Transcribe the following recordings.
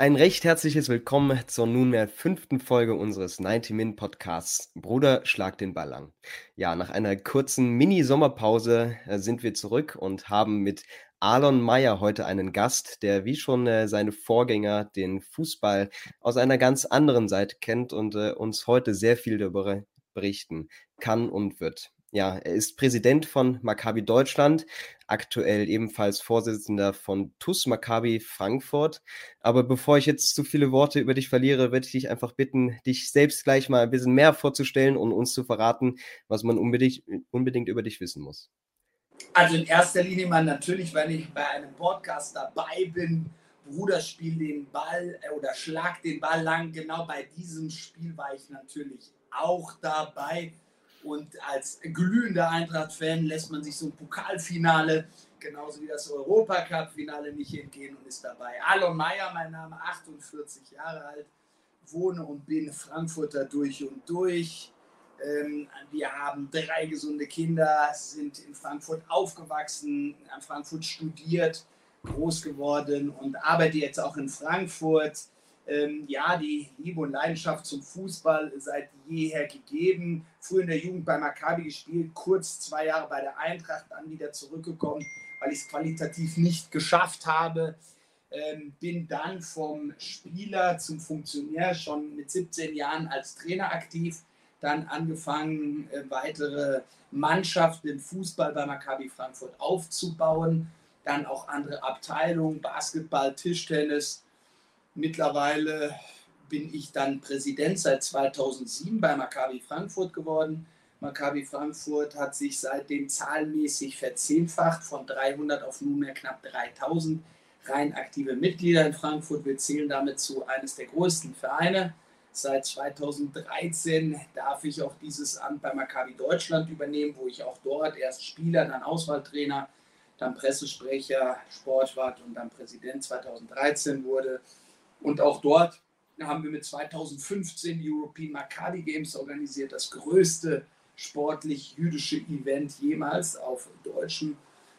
Ein recht herzliches Willkommen zur nunmehr fünften Folge unseres 90-Min-Podcasts Bruder, schlag den Ball lang. Ja, nach einer kurzen Mini-Sommerpause äh, sind wir zurück und haben mit Alon Meyer heute einen Gast, der wie schon äh, seine Vorgänger den Fußball aus einer ganz anderen Seite kennt und äh, uns heute sehr viel darüber berichten kann und wird. Ja, er ist Präsident von Maccabi Deutschland, aktuell ebenfalls Vorsitzender von TUS Maccabi Frankfurt. Aber bevor ich jetzt zu viele Worte über dich verliere, würde ich dich einfach bitten, dich selbst gleich mal ein bisschen mehr vorzustellen und uns zu verraten, was man unbedingt, unbedingt über dich wissen muss. Also in erster Linie mal natürlich, wenn ich bei einem Podcast dabei bin, Bruder, spiel den Ball äh, oder schlag den Ball lang. Genau bei diesem Spiel war ich natürlich auch dabei. Und als glühender Eintracht-Fan lässt man sich so ein Pokalfinale, genauso wie das Europacup-Finale, nicht entgehen und ist dabei. Alon Meyer, mein Name, 48 Jahre alt, wohne und bin Frankfurter durch und durch. Ähm, wir haben drei gesunde Kinder, sind in Frankfurt aufgewachsen, in Frankfurt studiert, groß geworden und arbeite jetzt auch in Frankfurt ähm, ja, die Liebe und Leidenschaft zum Fußball seit jeher gegeben. Früher in der Jugend bei Maccabi gespielt, kurz zwei Jahre bei der Eintracht, dann wieder zurückgekommen, weil ich es qualitativ nicht geschafft habe. Ähm, bin dann vom Spieler zum Funktionär schon mit 17 Jahren als Trainer aktiv, dann angefangen, äh, weitere Mannschaften im Fußball bei Maccabi Frankfurt aufzubauen, dann auch andere Abteilungen, Basketball, Tischtennis, Mittlerweile bin ich dann Präsident seit 2007 bei Maccabi Frankfurt geworden. Maccabi Frankfurt hat sich seitdem zahlenmäßig verzehnfacht, von 300 auf nunmehr knapp 3000 rein aktive Mitglieder in Frankfurt. Wir zählen damit zu eines der größten Vereine. Seit 2013 darf ich auch dieses Amt bei Maccabi Deutschland übernehmen, wo ich auch dort erst Spieler, dann Auswahltrainer, dann Pressesprecher, Sportwart und dann Präsident 2013 wurde. Und auch dort haben wir mit 2015 die European Maccabi Games organisiert, das größte sportlich jüdische Event jemals auf deutschem,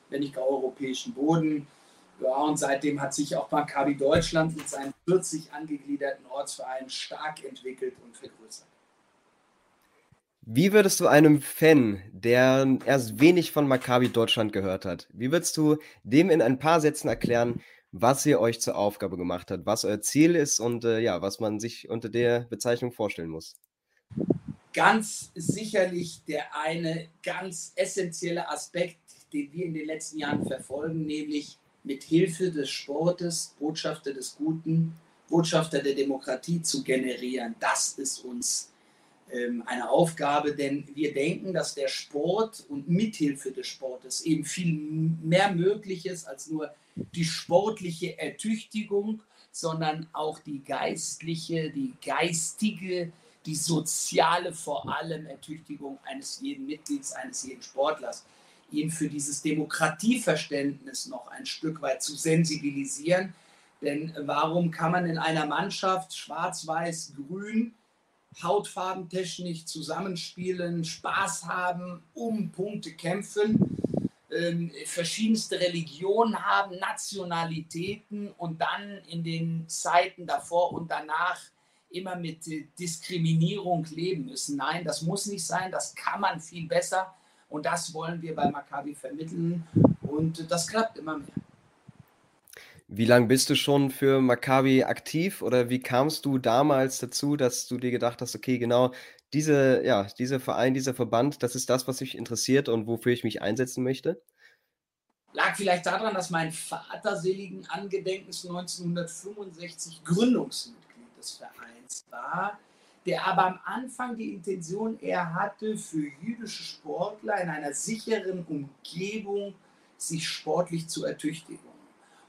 wenn nicht gar europäischem Boden. Ja, und seitdem hat sich auch Maccabi Deutschland mit seinen 40 angegliederten Ortsvereinen stark entwickelt und vergrößert. Wie würdest du einem Fan, der erst wenig von Maccabi Deutschland gehört hat, wie würdest du dem in ein paar Sätzen erklären, was ihr euch zur Aufgabe gemacht habt, was euer Ziel ist und äh, ja, was man sich unter der Bezeichnung vorstellen muss. Ganz sicherlich der eine ganz essentielle Aspekt, den wir in den letzten Jahren verfolgen, nämlich mit Hilfe des Sportes Botschafter des Guten, Botschafter der Demokratie zu generieren. Das ist uns ähm, eine Aufgabe, denn wir denken, dass der Sport und mithilfe des Sportes eben viel mehr möglich ist als nur die sportliche Ertüchtigung, sondern auch die geistliche, die geistige, die soziale vor allem Ertüchtigung eines jeden Mitglieds, eines jeden Sportlers, ihn für dieses Demokratieverständnis noch ein Stück weit zu sensibilisieren, Denn warum kann man in einer Mannschaft schwarz, weiß, grün hautfarbentechnisch zusammenspielen, Spaß haben, um Punkte kämpfen, äh, verschiedenste Religionen haben, Nationalitäten und dann in den Zeiten davor und danach immer mit Diskriminierung leben müssen. Nein, das muss nicht sein, das kann man viel besser und das wollen wir bei Maccabi vermitteln und das klappt immer mehr. Wie lange bist du schon für Maccabi aktiv oder wie kamst du damals dazu, dass du dir gedacht hast, okay, genau diese, ja, dieser Verein, dieser Verband, das ist das, was mich interessiert und wofür ich mich einsetzen möchte? Lag vielleicht daran, dass mein Vater seligen Angedenkens 1965 Gründungsmitglied des Vereins war, der aber am Anfang die Intention eher hatte, für jüdische Sportler in einer sicheren Umgebung sich sportlich zu ertüchtigen.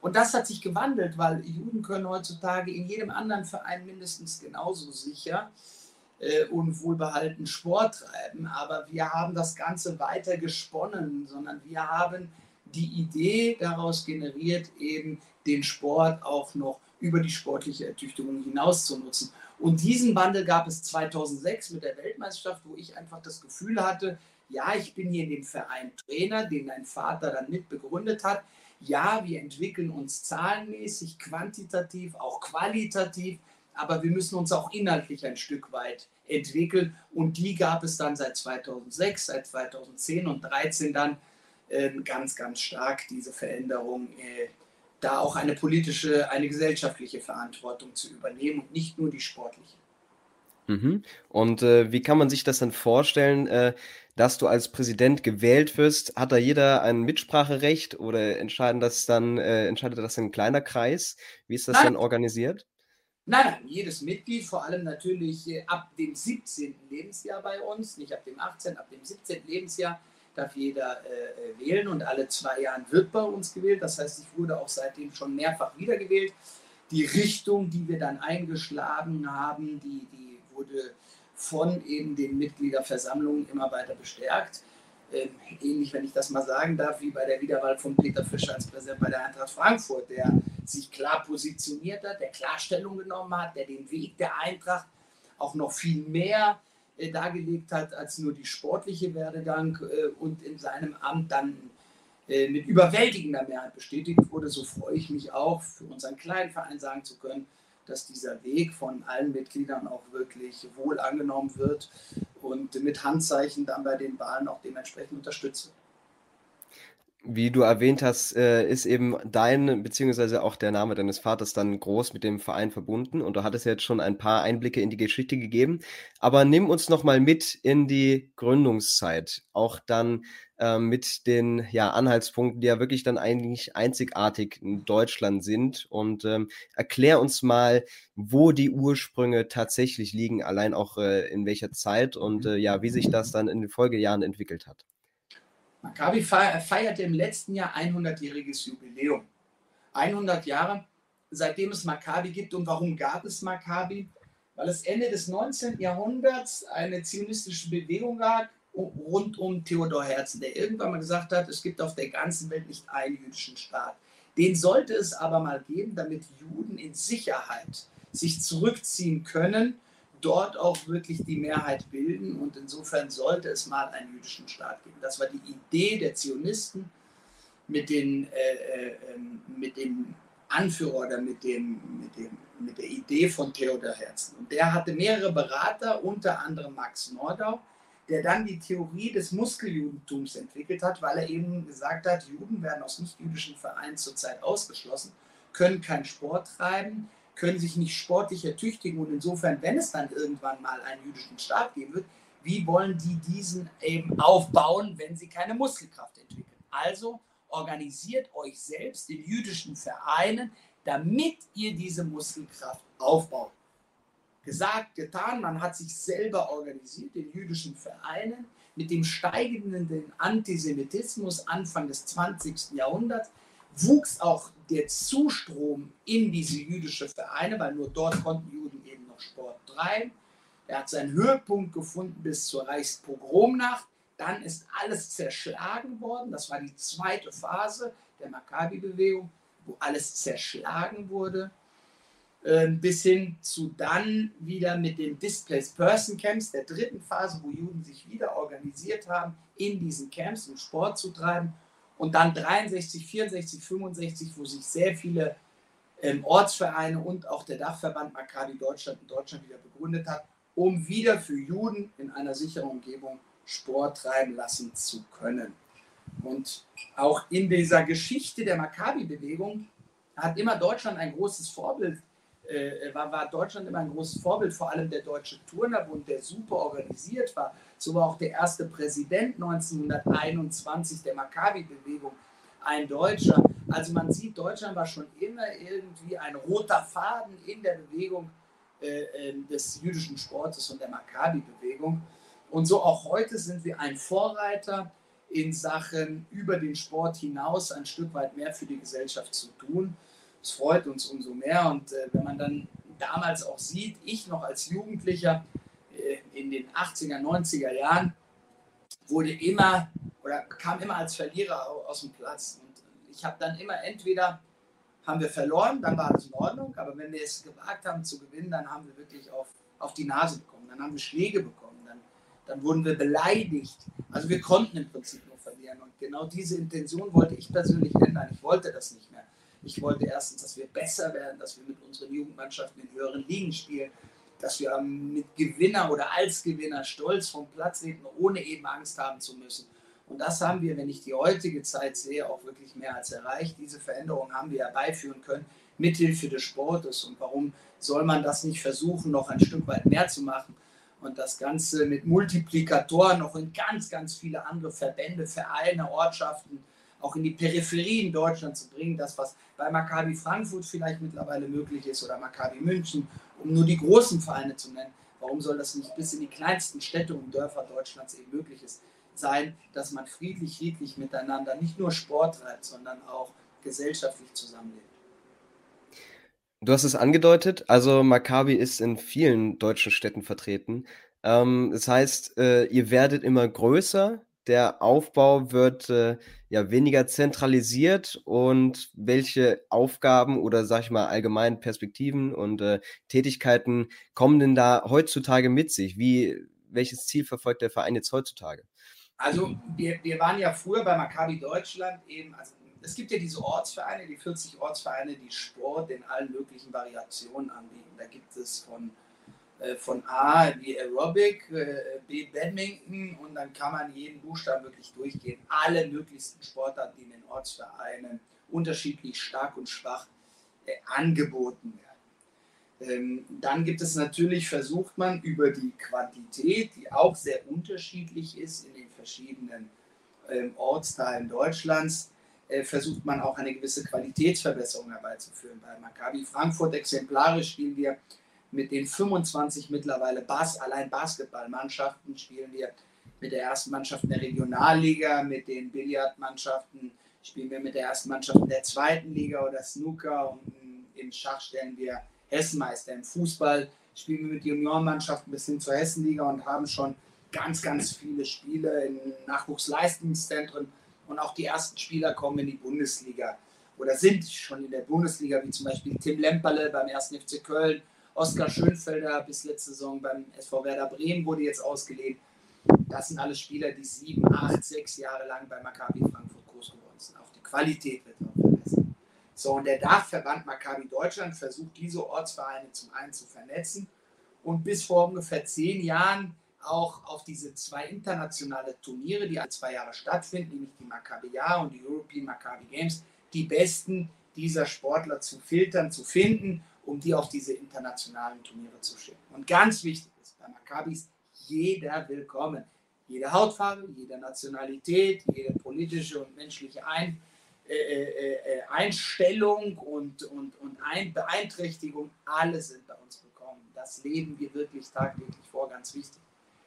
Und das hat sich gewandelt, weil Juden können heutzutage in jedem anderen Verein mindestens genauso sicher äh, und wohlbehalten Sport treiben. Aber wir haben das Ganze weiter gesponnen, sondern wir haben die Idee daraus generiert, eben den Sport auch noch über die sportliche Ertüchtigung hinaus zu nutzen. Und diesen Wandel gab es 2006 mit der Weltmeisterschaft, wo ich einfach das Gefühl hatte, ja, ich bin hier in dem Verein Trainer, den mein Vater dann mit begründet hat ja, wir entwickeln uns zahlenmäßig, quantitativ, auch qualitativ, aber wir müssen uns auch inhaltlich ein Stück weit entwickeln. Und die gab es dann seit 2006, seit 2010 und 2013 dann äh, ganz, ganz stark, diese Veränderung, äh, da auch eine politische, eine gesellschaftliche Verantwortung zu übernehmen und nicht nur die sportliche. Mhm. Und äh, wie kann man sich das dann vorstellen? Äh, dass du als Präsident gewählt wirst, hat da jeder ein Mitspracherecht oder entscheiden das dann, äh, entscheidet das ein kleiner Kreis? Wie ist das Nein. dann organisiert? Nein, nein, jedes Mitglied, vor allem natürlich äh, ab dem 17. Lebensjahr bei uns, nicht ab dem 18., ab dem 17. Lebensjahr darf jeder äh, äh, wählen und alle zwei Jahre wird bei uns gewählt. Das heißt, ich wurde auch seitdem schon mehrfach wiedergewählt. Die Richtung, die wir dann eingeschlagen haben, die, die wurde von eben den Mitgliederversammlungen immer weiter bestärkt. Ähm, ähnlich, wenn ich das mal sagen darf, wie bei der Wiederwahl von Peter Fischer als Präsident bei der Eintracht Frankfurt, der sich klar positioniert hat, der Klarstellung genommen hat, der den Weg der Eintracht auch noch viel mehr äh, dargelegt hat als nur die sportliche Werdegang äh, und in seinem Amt dann äh, mit überwältigender Mehrheit bestätigt wurde. So freue ich mich auch, für unseren kleinen Verein sagen zu können, dass dieser Weg von allen Mitgliedern auch wirklich wohl angenommen wird und mit Handzeichen dann bei den Wahlen auch dementsprechend unterstützt wird. Wie du erwähnt hast, äh, ist eben dein, beziehungsweise auch der Name deines Vaters dann groß mit dem Verein verbunden und du hattest jetzt schon ein paar Einblicke in die Geschichte gegeben. Aber nimm uns nochmal mit in die Gründungszeit, auch dann mit den ja, Anhaltspunkten, die ja wirklich dann eigentlich einzigartig in Deutschland sind und ähm, erklär uns mal, wo die Ursprünge tatsächlich liegen, allein auch äh, in welcher Zeit und äh, ja, wie sich das dann in den Folgejahren entwickelt hat. Maccabi feierte im letzten Jahr 100-jähriges Jubiläum. 100 Jahre, seitdem es Maccabi gibt. Und warum gab es Maccabi? Weil es Ende des 19. Jahrhunderts eine zionistische Bewegung gab rund um Theodor Herzl, der irgendwann mal gesagt hat, es gibt auf der ganzen Welt nicht einen jüdischen Staat. Den sollte es aber mal geben, damit Juden in Sicherheit sich zurückziehen können dort auch wirklich die Mehrheit bilden. Und insofern sollte es mal einen jüdischen Staat geben. Das war die Idee der Zionisten mit, den, äh, äh, mit dem Anführer oder mit, dem, mit, dem, mit der Idee von Theodor Herzl. Und der hatte mehrere Berater, unter anderem Max Nordau, der dann die Theorie des Muskeljudentums entwickelt hat, weil er eben gesagt hat, Juden werden aus nicht-jüdischen Vereinen zurzeit ausgeschlossen, können keinen Sport treiben, können sich nicht sportlich ertüchtigen und insofern, wenn es dann irgendwann mal einen jüdischen Staat geben wird, wie wollen die diesen eben aufbauen, wenn sie keine Muskelkraft entwickeln? Also organisiert euch selbst in jüdischen Vereinen, damit ihr diese Muskelkraft aufbaut. Gesagt, getan, man hat sich selber organisiert in jüdischen Vereinen mit dem steigenden Antisemitismus Anfang des 20. Jahrhunderts wuchs auch der Zustrom in diese jüdische Vereine, weil nur dort konnten Juden eben noch Sport treiben. Er hat seinen Höhepunkt gefunden bis zur Reichspogromnacht. Dann ist alles zerschlagen worden. Das war die zweite Phase der Maccabi-Bewegung. wo alles zerschlagen wurde, ähm, bis hin zu dann wieder mit den Displaced Person Camps, der dritten Phase, wo Juden sich wieder organisiert haben, in diesen Camps, um Sport zu treiben. Und dann 63, 64, 65, wo sich sehr viele ähm, Ortsvereine und auch der Dachverband Maccabi Deutschland in Deutschland wieder begründet hat, um wieder für Juden in einer sicheren Umgebung Sport treiben lassen zu können. Und auch in dieser Geschichte der Maccabi-Bewegung hat immer Deutschland ein großes Vorbild, äh, war, war, Deutschland immer ein großes Vorbild, vor allem der Deutsche Turnerbund, der super organisiert war. So war auch der erste Präsident 1921 der Maccabi-Bewegung ein Deutscher. Also man sieht, Deutschland war schon immer irgendwie ein roter Faden in der Bewegung äh, ähm, des jüdischen Sportes und der Maccabi-Bewegung. Und so auch heute sind wir ein Vorreiter in Sachen über den Sport hinaus ein Stück weit mehr für die Gesellschaft zu tun. Es freut uns umso mehr. Und äh, wenn man dann damals auch sieht, ich noch als Jugendlicher äh, in den 80er, 90er Jahren wurde immer oder kam immer als Verlierer aus dem Platz. Und ich habe dann immer entweder haben wir verloren, dann war das in Ordnung, aber wenn wir es gewagt haben zu gewinnen, dann haben wir wirklich auf, auf die Nase bekommen, dann haben wir Schläge bekommen, dann, dann wurden wir beleidigt. Also wir konnten im Prinzip nur verlieren und genau diese Intention wollte ich persönlich ändern. Ich wollte das nicht mehr. Ich wollte erstens, dass wir besser werden, dass wir mit unseren Jugendmannschaften in höheren Ligen spielen, dass wir mit Gewinner oder als Gewinner stolz vom Platz treten, ohne eben Angst haben zu müssen. Und das haben wir, wenn ich die heutige Zeit sehe, auch wirklich mehr als erreicht. Diese Veränderung haben wir herbeiführen können, mithilfe des Sportes. Und warum soll man das nicht versuchen, noch ein Stück weit mehr zu machen? Und das Ganze mit Multiplikatoren noch in ganz, ganz viele andere Verbände, Vereine, Ortschaften, auch in die Peripherien Deutschlands zu bringen. Das, was bei Maccabi Frankfurt vielleicht mittlerweile möglich ist oder Maccabi München, um nur die großen Vereine zu nennen. Warum soll das nicht bis in die kleinsten Städte und Dörfer Deutschlands eben möglich ist, sein, dass man friedlich, friedlich miteinander nicht nur Sport treibt, sondern auch gesellschaftlich zusammenlebt? Du hast es angedeutet, also Maccabi ist in vielen deutschen Städten vertreten. Ähm, das heißt, äh, ihr werdet immer größer, der Aufbau wird äh, ja weniger zentralisiert und welche Aufgaben oder sag ich mal allgemein Perspektiven und äh, Tätigkeiten kommen denn da heutzutage mit sich? Wie, welches Ziel verfolgt der Verein jetzt heutzutage? Also wir, wir waren ja früher bei Maccabi Deutschland eben, also es gibt ja diese Ortsvereine, die 40 Ortsvereine, die Sport in allen möglichen Variationen anbieten. Da gibt es von von A wie Aerobic, äh, B Badminton und dann kann man jeden Buchstaben wirklich durchgehen. Alle möglichsten Sportarten, die in den Ortsvereinen unterschiedlich stark und schwach äh, angeboten werden. Ähm, dann gibt es natürlich, versucht man über die Quantität, die auch sehr unterschiedlich ist in den verschiedenen ähm, Ortsteilen Deutschlands, versucht man auch eine gewisse Qualitätsverbesserung herbeizuführen. Bei Maccabi Frankfurt exemplarisch spielen wir mit den 25 mittlerweile Bas allein Basketballmannschaften spielen wir mit der ersten Mannschaft in der Regionalliga, mit den Billardmannschaften spielen wir mit der ersten Mannschaft in der zweiten Liga oder Snooker und im Schach stellen wir Hessenmeister. Im Fußball spielen wir mit Juniorenmannschaften bis hin zur Hessenliga und haben schon ganz, ganz viele Spiele in Nachwuchsleistungszentren und auch die ersten Spieler kommen in die Bundesliga oder sind schon in der Bundesliga, wie zum Beispiel Tim Lemperle beim 1. FC Köln Oskar Schönfelder bis letzte Saison beim SV Werder Bremen wurde jetzt ausgelegt. Das sind alle Spieler, die sieben, acht, sechs Jahre lang bei Maccabi Frankfurt groß geworden sind. Auch die Qualität wird auch verbessert. So, und der Dachverband Maccabi Deutschland versucht, diese Ortsvereine zum einen zu vernetzen und bis vor ungefähr zehn Jahren auch auf diese zwei internationale Turniere, die alle zwei Jahre stattfinden, nämlich die Maccabi Jahr und die European Maccabi Games, die besten dieser Sportler zu filtern, zu finden um die auf diese internationalen Turniere zu schicken. Und ganz wichtig ist bei Maccabis jeder willkommen. Jede Hautfarbe, jede Nationalität, jede politische und menschliche Ein, äh, äh, äh, Einstellung und, und, und Ein Beeinträchtigung, alle sind bei uns willkommen. Das leben wir wirklich tagtäglich vor, ganz wichtig.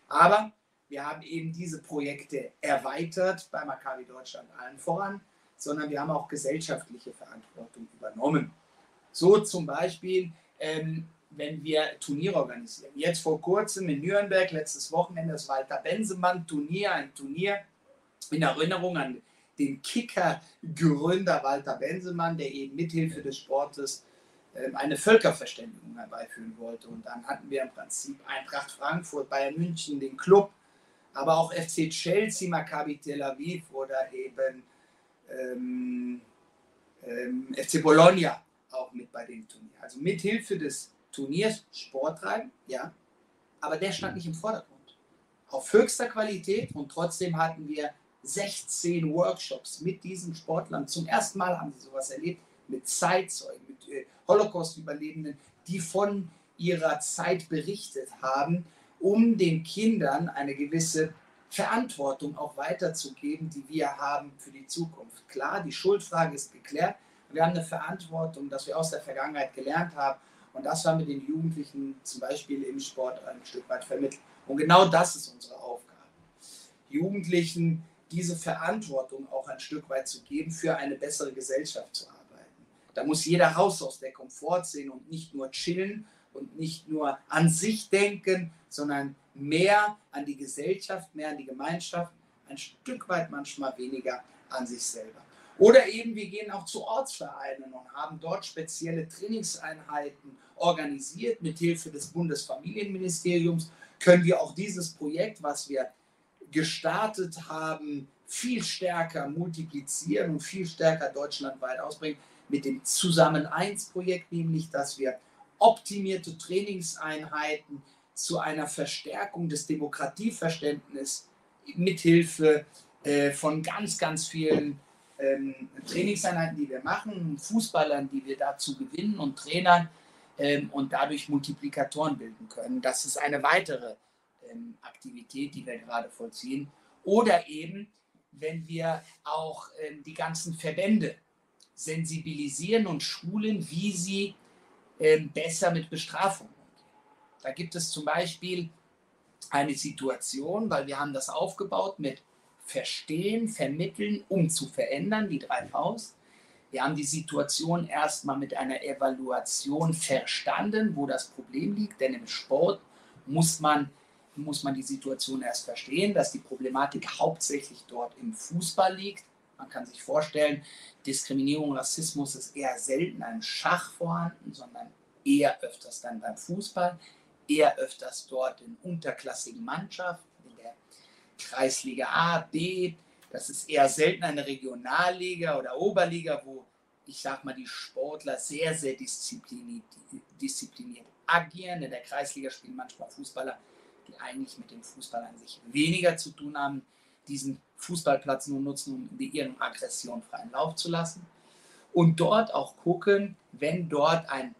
Aber wir haben eben diese Projekte erweitert bei Maccabi Deutschland allen voran, sondern wir haben auch gesellschaftliche Verantwortung übernommen. So zum Beispiel, ähm, wenn wir Turniere organisieren. Jetzt vor kurzem in Nürnberg, letztes Wochenende, das Walter Bensemann Turnier, ein Turnier in Erinnerung an den Kicker-Gründer Walter Bensemann, der eben mithilfe des Sportes ähm, eine Völkerverständigung herbeiführen wollte. Und dann hatten wir im Prinzip Eintracht Frankfurt, Bayern München, den Club, aber auch FC Chelsea, Maccabi Tel Aviv oder eben ähm, ähm, FC Bologna auch mit bei dem Turnier. Also mithilfe des Turniers Sport treiben, ja, aber der stand nicht im Vordergrund. Auf höchster Qualität und trotzdem hatten wir 16 Workshops mit diesen Sportlern. Zum ersten Mal haben sie sowas erlebt mit Zeitzeugen, mit äh, Holocaust-Überlebenden, die von ihrer Zeit berichtet haben, um den Kindern eine gewisse Verantwortung auch weiterzugeben, die wir haben für die Zukunft. Klar, die Schuldfrage ist geklärt. Wir haben eine Verantwortung, dass wir aus der Vergangenheit gelernt haben. Und das haben wir den Jugendlichen zum Beispiel im Sport ein Stück weit vermittelt. Und genau das ist unsere Aufgabe. Jugendlichen diese Verantwortung auch ein Stück weit zu geben, für eine bessere Gesellschaft zu arbeiten. Da muss jeder raus aus der Komfortzone und nicht nur chillen und nicht nur an sich denken, sondern mehr an die Gesellschaft, mehr an die Gemeinschaft, ein Stück weit manchmal weniger an sich selber. Oder eben wir gehen auch zu Ortsvereinen und haben dort spezielle Trainingseinheiten organisiert. Mit Hilfe des Bundesfamilienministeriums können wir auch dieses Projekt, was wir gestartet haben, viel stärker multiplizieren und viel stärker deutschlandweit ausbringen mit dem Zusammen 1 Projekt, nämlich dass wir optimierte Trainingseinheiten zu einer Verstärkung des Demokratieverständnisses mithilfe äh, von ganz, ganz vielen ähm, Trainingseinheiten, die wir machen, Fußballern, die wir dazu gewinnen und Trainern ähm, und dadurch Multiplikatoren bilden können. Das ist eine weitere ähm, Aktivität, die wir gerade vollziehen. Oder eben, wenn wir auch ähm, die ganzen Verbände sensibilisieren und schulen, wie sie ähm, besser mit Bestrafung umgehen. Da gibt es zum Beispiel eine Situation, weil wir haben das aufgebaut mit Verstehen, Vermitteln, um zu verändern, die drei Vs. Wir haben die Situation erstmal mit einer Evaluation verstanden, wo das Problem liegt, denn im Sport muss man, muss man die Situation erst verstehen, dass die Problematik hauptsächlich dort im Fußball liegt. Man kann sich vorstellen, Diskriminierung, Rassismus ist eher selten im Schach vorhanden, sondern eher öfters dann beim Fußball, eher öfters dort in unterklassigen Mannschaften, Kreisliga A, B. Das ist eher selten eine Regionalliga oder Oberliga, wo ich sag mal, die Sportler sehr, sehr diszipliniert, diszipliniert agieren. In der Kreisliga spielen manchmal Fußballer, die eigentlich mit dem Fußball an sich weniger zu tun haben diesen Fußballplatz nur nutzen, um ihren Aggression freien Lauf zu lassen. Und dort auch gucken, wenn dort ein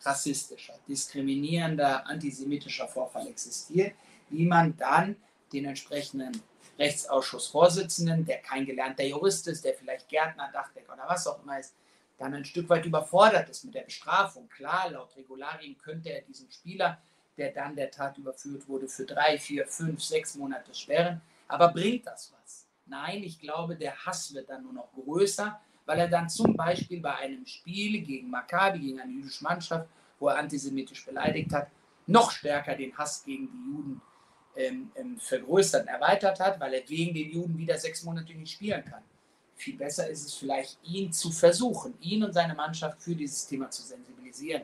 rassistischer, diskriminierender, antisemitischer Vorfall existiert, wie man dann den entsprechenden Rechtsausschussvorsitzenden, der kein gelernter Jurist ist, der vielleicht Gärtner, Dachdecker oder was auch immer ist, dann ein Stück weit überfordert ist mit der Bestrafung. Klar, laut Regularien könnte er diesen Spieler, der dann der Tat überführt wurde, für drei, vier, fünf, sechs Monate sperren. Aber bringt das was? Nein, ich glaube, der Hass wird dann nur noch größer, weil er dann zum Beispiel bei einem Spiel gegen Maccabi, gegen eine jüdische Mannschaft, wo er antisemitisch beleidigt hat, noch stärker den Hass gegen die Juden ähm, ähm, vergrößert erweitert hat, weil er wegen den Juden wieder sechs Monate nicht spielen kann. Viel besser ist es vielleicht, ihn zu versuchen, ihn und seine Mannschaft für dieses Thema zu sensibilisieren.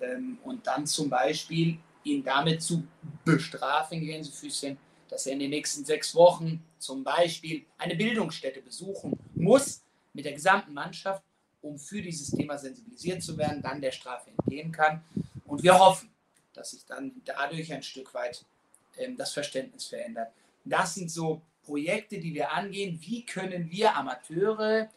Ähm, und dann zum Beispiel ihn damit zu bestrafen, Gänsefüßchen, dass er in den nächsten sechs Wochen zum Beispiel eine Bildungsstätte besuchen muss mit der gesamten Mannschaft, um für dieses Thema sensibilisiert zu werden, dann der Strafe entgehen kann. Und wir hoffen, dass sich dann dadurch ein Stück weit das Verständnis verändert. Das sind so Projekte, die wir angehen. Wie können wir Amateure,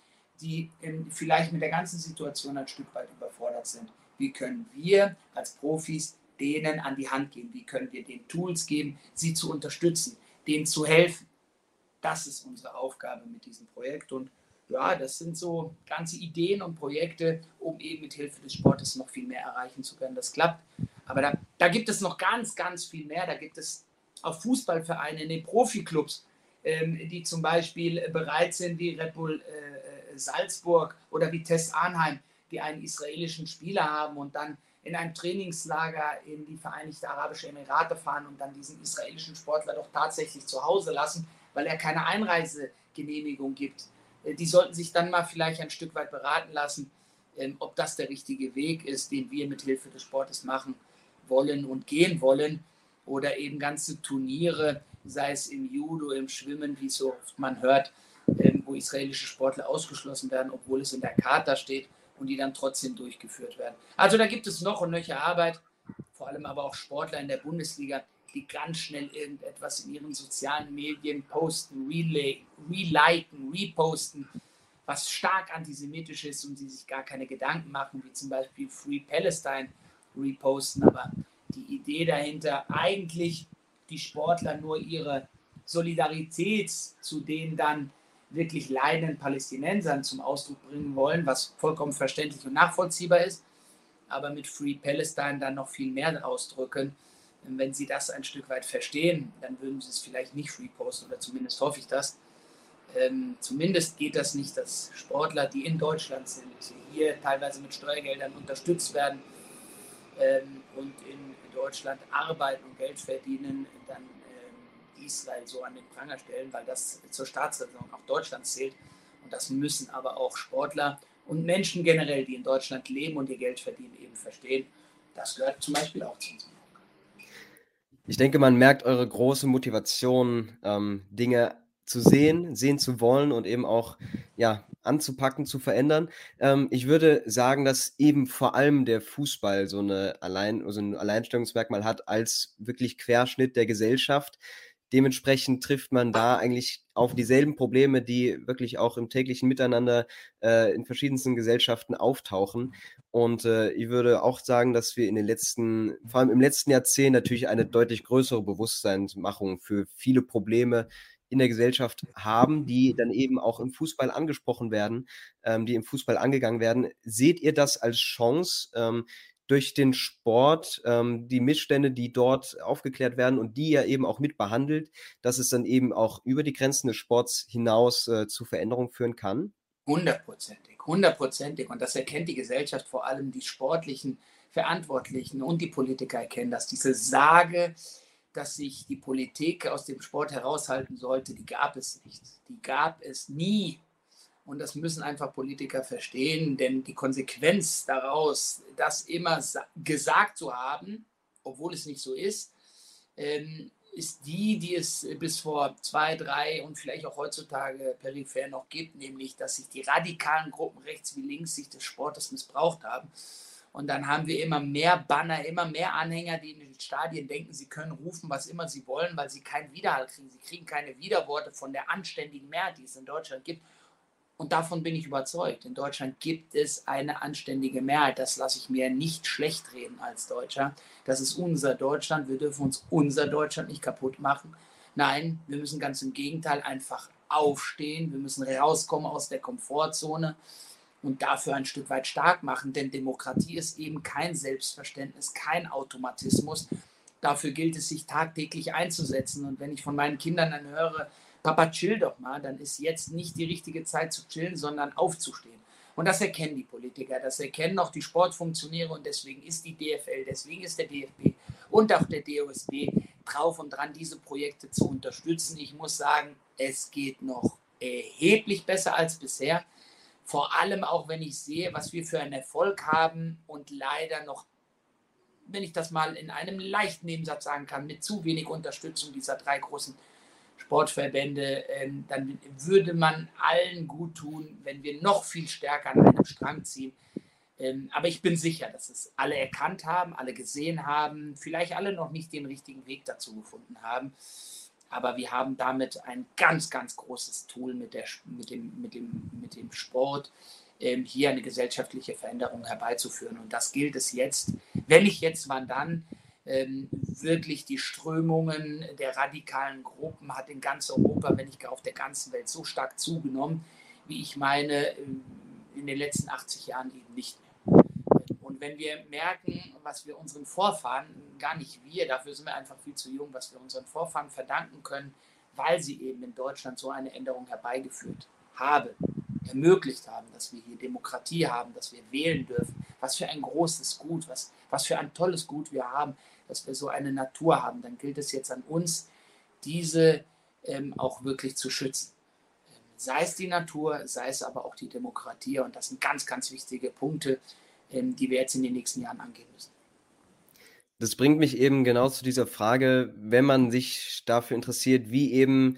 die ähm, vielleicht mit der ganzen Situation ein Stück weit überfordert sind, wie können wir als Profis denen an die Hand geben? Wie können wir den Tools geben, sie zu unterstützen, denen zu helfen? Das ist unsere Aufgabe mit diesem Projekt. Und ja, das sind so ganze Ideen und Projekte, um eben mit Hilfe des Sportes noch viel mehr erreichen zu können. Das klappt. Aber da, da gibt es noch ganz, ganz viel mehr. Da gibt es auch Fußballvereine in den Profiklubs, ähm, die zum Beispiel bereit sind, wie Red Bull äh, äh Salzburg oder wie Tess Arnheim, die einen israelischen Spieler haben und dann in ein Trainingslager in die Vereinigten Arabischen Emirate fahren und dann diesen israelischen Sportler doch tatsächlich zu Hause lassen, weil er keine Einreisegenehmigung gibt. Äh, die sollten sich dann mal vielleicht ein Stück weit beraten lassen, ähm, ob das der richtige Weg ist, den wir mit Hilfe des Sportes machen wollen und gehen wollen. Oder eben ganze Turniere, sei es im Judo, im Schwimmen, wie so oft man hört, ähm, wo israelische Sportler ausgeschlossen werden, obwohl es in der Charta steht und die dann trotzdem durchgeführt werden. Also da gibt es noch und nöcher Arbeit, vor allem aber auch Sportler in der Bundesliga, die ganz schnell irgendetwas in ihren sozialen Medien posten, reliken, reposten, was stark antisemitisch ist und sie sich gar keine Gedanken machen, wie zum Beispiel Free Palestine reposten. Aber die Idee dahinter, eigentlich die Sportler nur ihre Solidarität zu den dann wirklich leidenden Palästinensern zum Ausdruck bringen wollen, was vollkommen verständlich und nachvollziehbar ist, aber mit Free Palestine dann noch viel mehr ausdrücken. Wenn Sie das ein Stück weit verstehen, dann würden Sie es vielleicht nicht free posten oder zumindest hoffe ich das. Ähm, zumindest geht das nicht, dass Sportler, die in Deutschland sind, hier teilweise mit Steuergeldern unterstützt werden ähm, und in Deutschland arbeiten und Geld verdienen, dann Israel so an den Pranger stellen, weil das zur Staatsräson auch Deutschlands zählt. Und das müssen aber auch Sportler und Menschen generell, die in Deutschland leben und ihr Geld verdienen, eben verstehen. Das gehört zum Beispiel auch zu unserem Ich denke, man merkt eure große Motivation, ähm, Dinge zu sehen, sehen zu wollen und eben auch ja, anzupacken, zu verändern. Ähm, ich würde sagen, dass eben vor allem der Fußball so, eine Allein, so ein Alleinstellungsmerkmal hat als wirklich Querschnitt der Gesellschaft. Dementsprechend trifft man da eigentlich auf dieselben Probleme, die wirklich auch im täglichen Miteinander äh, in verschiedensten Gesellschaften auftauchen. Und äh, ich würde auch sagen, dass wir in den letzten, vor allem im letzten Jahrzehnt natürlich eine deutlich größere Bewusstseinsmachung für viele Probleme in der Gesellschaft haben, die dann eben auch im Fußball angesprochen werden, ähm, die im Fußball angegangen werden. Seht ihr das als Chance, ähm, durch den Sport, ähm, die Missstände, die dort aufgeklärt werden und die ja eben auch mit behandelt, dass es dann eben auch über die Grenzen des Sports hinaus äh, zu Veränderungen führen kann? Hundertprozentig, hundertprozentig. Und das erkennt die Gesellschaft, vor allem die sportlichen Verantwortlichen und die Politiker erkennen dass Diese Sage, dass sich die Politik aus dem Sport heraushalten sollte, die gab es nicht. Die gab es nie. Und das müssen einfach Politiker verstehen, denn die Konsequenz daraus, das immer gesagt zu haben, obwohl es nicht so ist, ähm, ist die, die es bis vor zwei, drei und vielleicht auch heutzutage peripher noch gibt, nämlich, dass sich die radikalen Gruppen rechts wie links sich des Sportes missbraucht haben. Und dann haben wir immer mehr Banner, immer mehr Anhänger, die in den Stadien denken, sie können rufen, was immer sie wollen, weil sie keinen Widerhalt kriegen. Sie kriegen keine Widerworte von der anständigen Mehrheit, die es in Deutschland gibt. Und davon bin ich überzeugt. In Deutschland gibt es eine anständige Mehrheit. Das lasse ich mir nicht schlecht reden als Deutscher. Das ist unser Deutschland. Wir dürfen uns unser Deutschland nicht kaputt machen. Nein, wir müssen ganz im Gegenteil einfach aufstehen. Wir müssen rauskommen aus der Komfortzone und dafür ein Stück weit stark machen. Denn Demokratie ist eben kein Selbstverständnis, kein Automatismus. Dafür gilt es, sich tagtäglich einzusetzen. Und wenn ich von meinen Kindern dann höre, Papa, chill doch mal, dann ist jetzt nicht die richtige Zeit zu chillen, sondern aufzustehen. Und das erkennen die Politiker, das erkennen auch die Sportfunktionäre und deswegen ist die DFL, deswegen ist der DFB und auch der DOSB drauf und dran, diese Projekte zu unterstützen. Ich muss sagen, es geht noch erheblich besser als bisher. Vor allem auch, wenn ich sehe, was wir für einen Erfolg haben und leider noch, wenn ich das mal in einem leichten Nebensatz sagen kann, mit zu wenig Unterstützung dieser drei großen Sportverbände, ähm, dann würde man allen gut tun, wenn wir noch viel stärker an einem Strang ziehen. Ähm, aber ich bin sicher, dass es alle erkannt haben, alle gesehen haben, vielleicht alle noch nicht den richtigen Weg dazu gefunden haben. Aber wir haben damit ein ganz, ganz großes Tool mit, der, mit, dem, mit, dem, mit dem Sport, ähm, hier eine gesellschaftliche Veränderung herbeizuführen. Und das gilt es jetzt. Wenn nicht jetzt, wann dann? ähm, wirklich die Strömungen der radikalen Gruppen hat in ganz Europa, wenn nicht auf der ganzen Welt, so stark zugenommen, wie ich meine, ähm, in den letzten 80 Jahren eben nicht mehr. Und wenn wir merken, was wir unseren Vorfahren, gar nicht wir, dafür sind wir einfach viel zu jung, was wir unseren Vorfahren verdanken können, weil sie eben in Deutschland so eine Änderung herbeigeführt haben, ermöglicht haben, dass wir hier Demokratie haben, dass wir wählen dürfen, was für ein großes Gut, was, was für ein tolles Gut wir haben, dass wir so eine Natur haben. Dann gilt es jetzt an uns, diese ähm, auch wirklich zu schützen. Ähm, sei es die Natur, sei es aber auch die Demokratie. Und das sind ganz, ganz wichtige Punkte, die wir jetzt in den nächsten Jahren angehen müssen. Das bringt mich eben genau zu dieser Frage, wenn man sich dafür interessiert, wie eben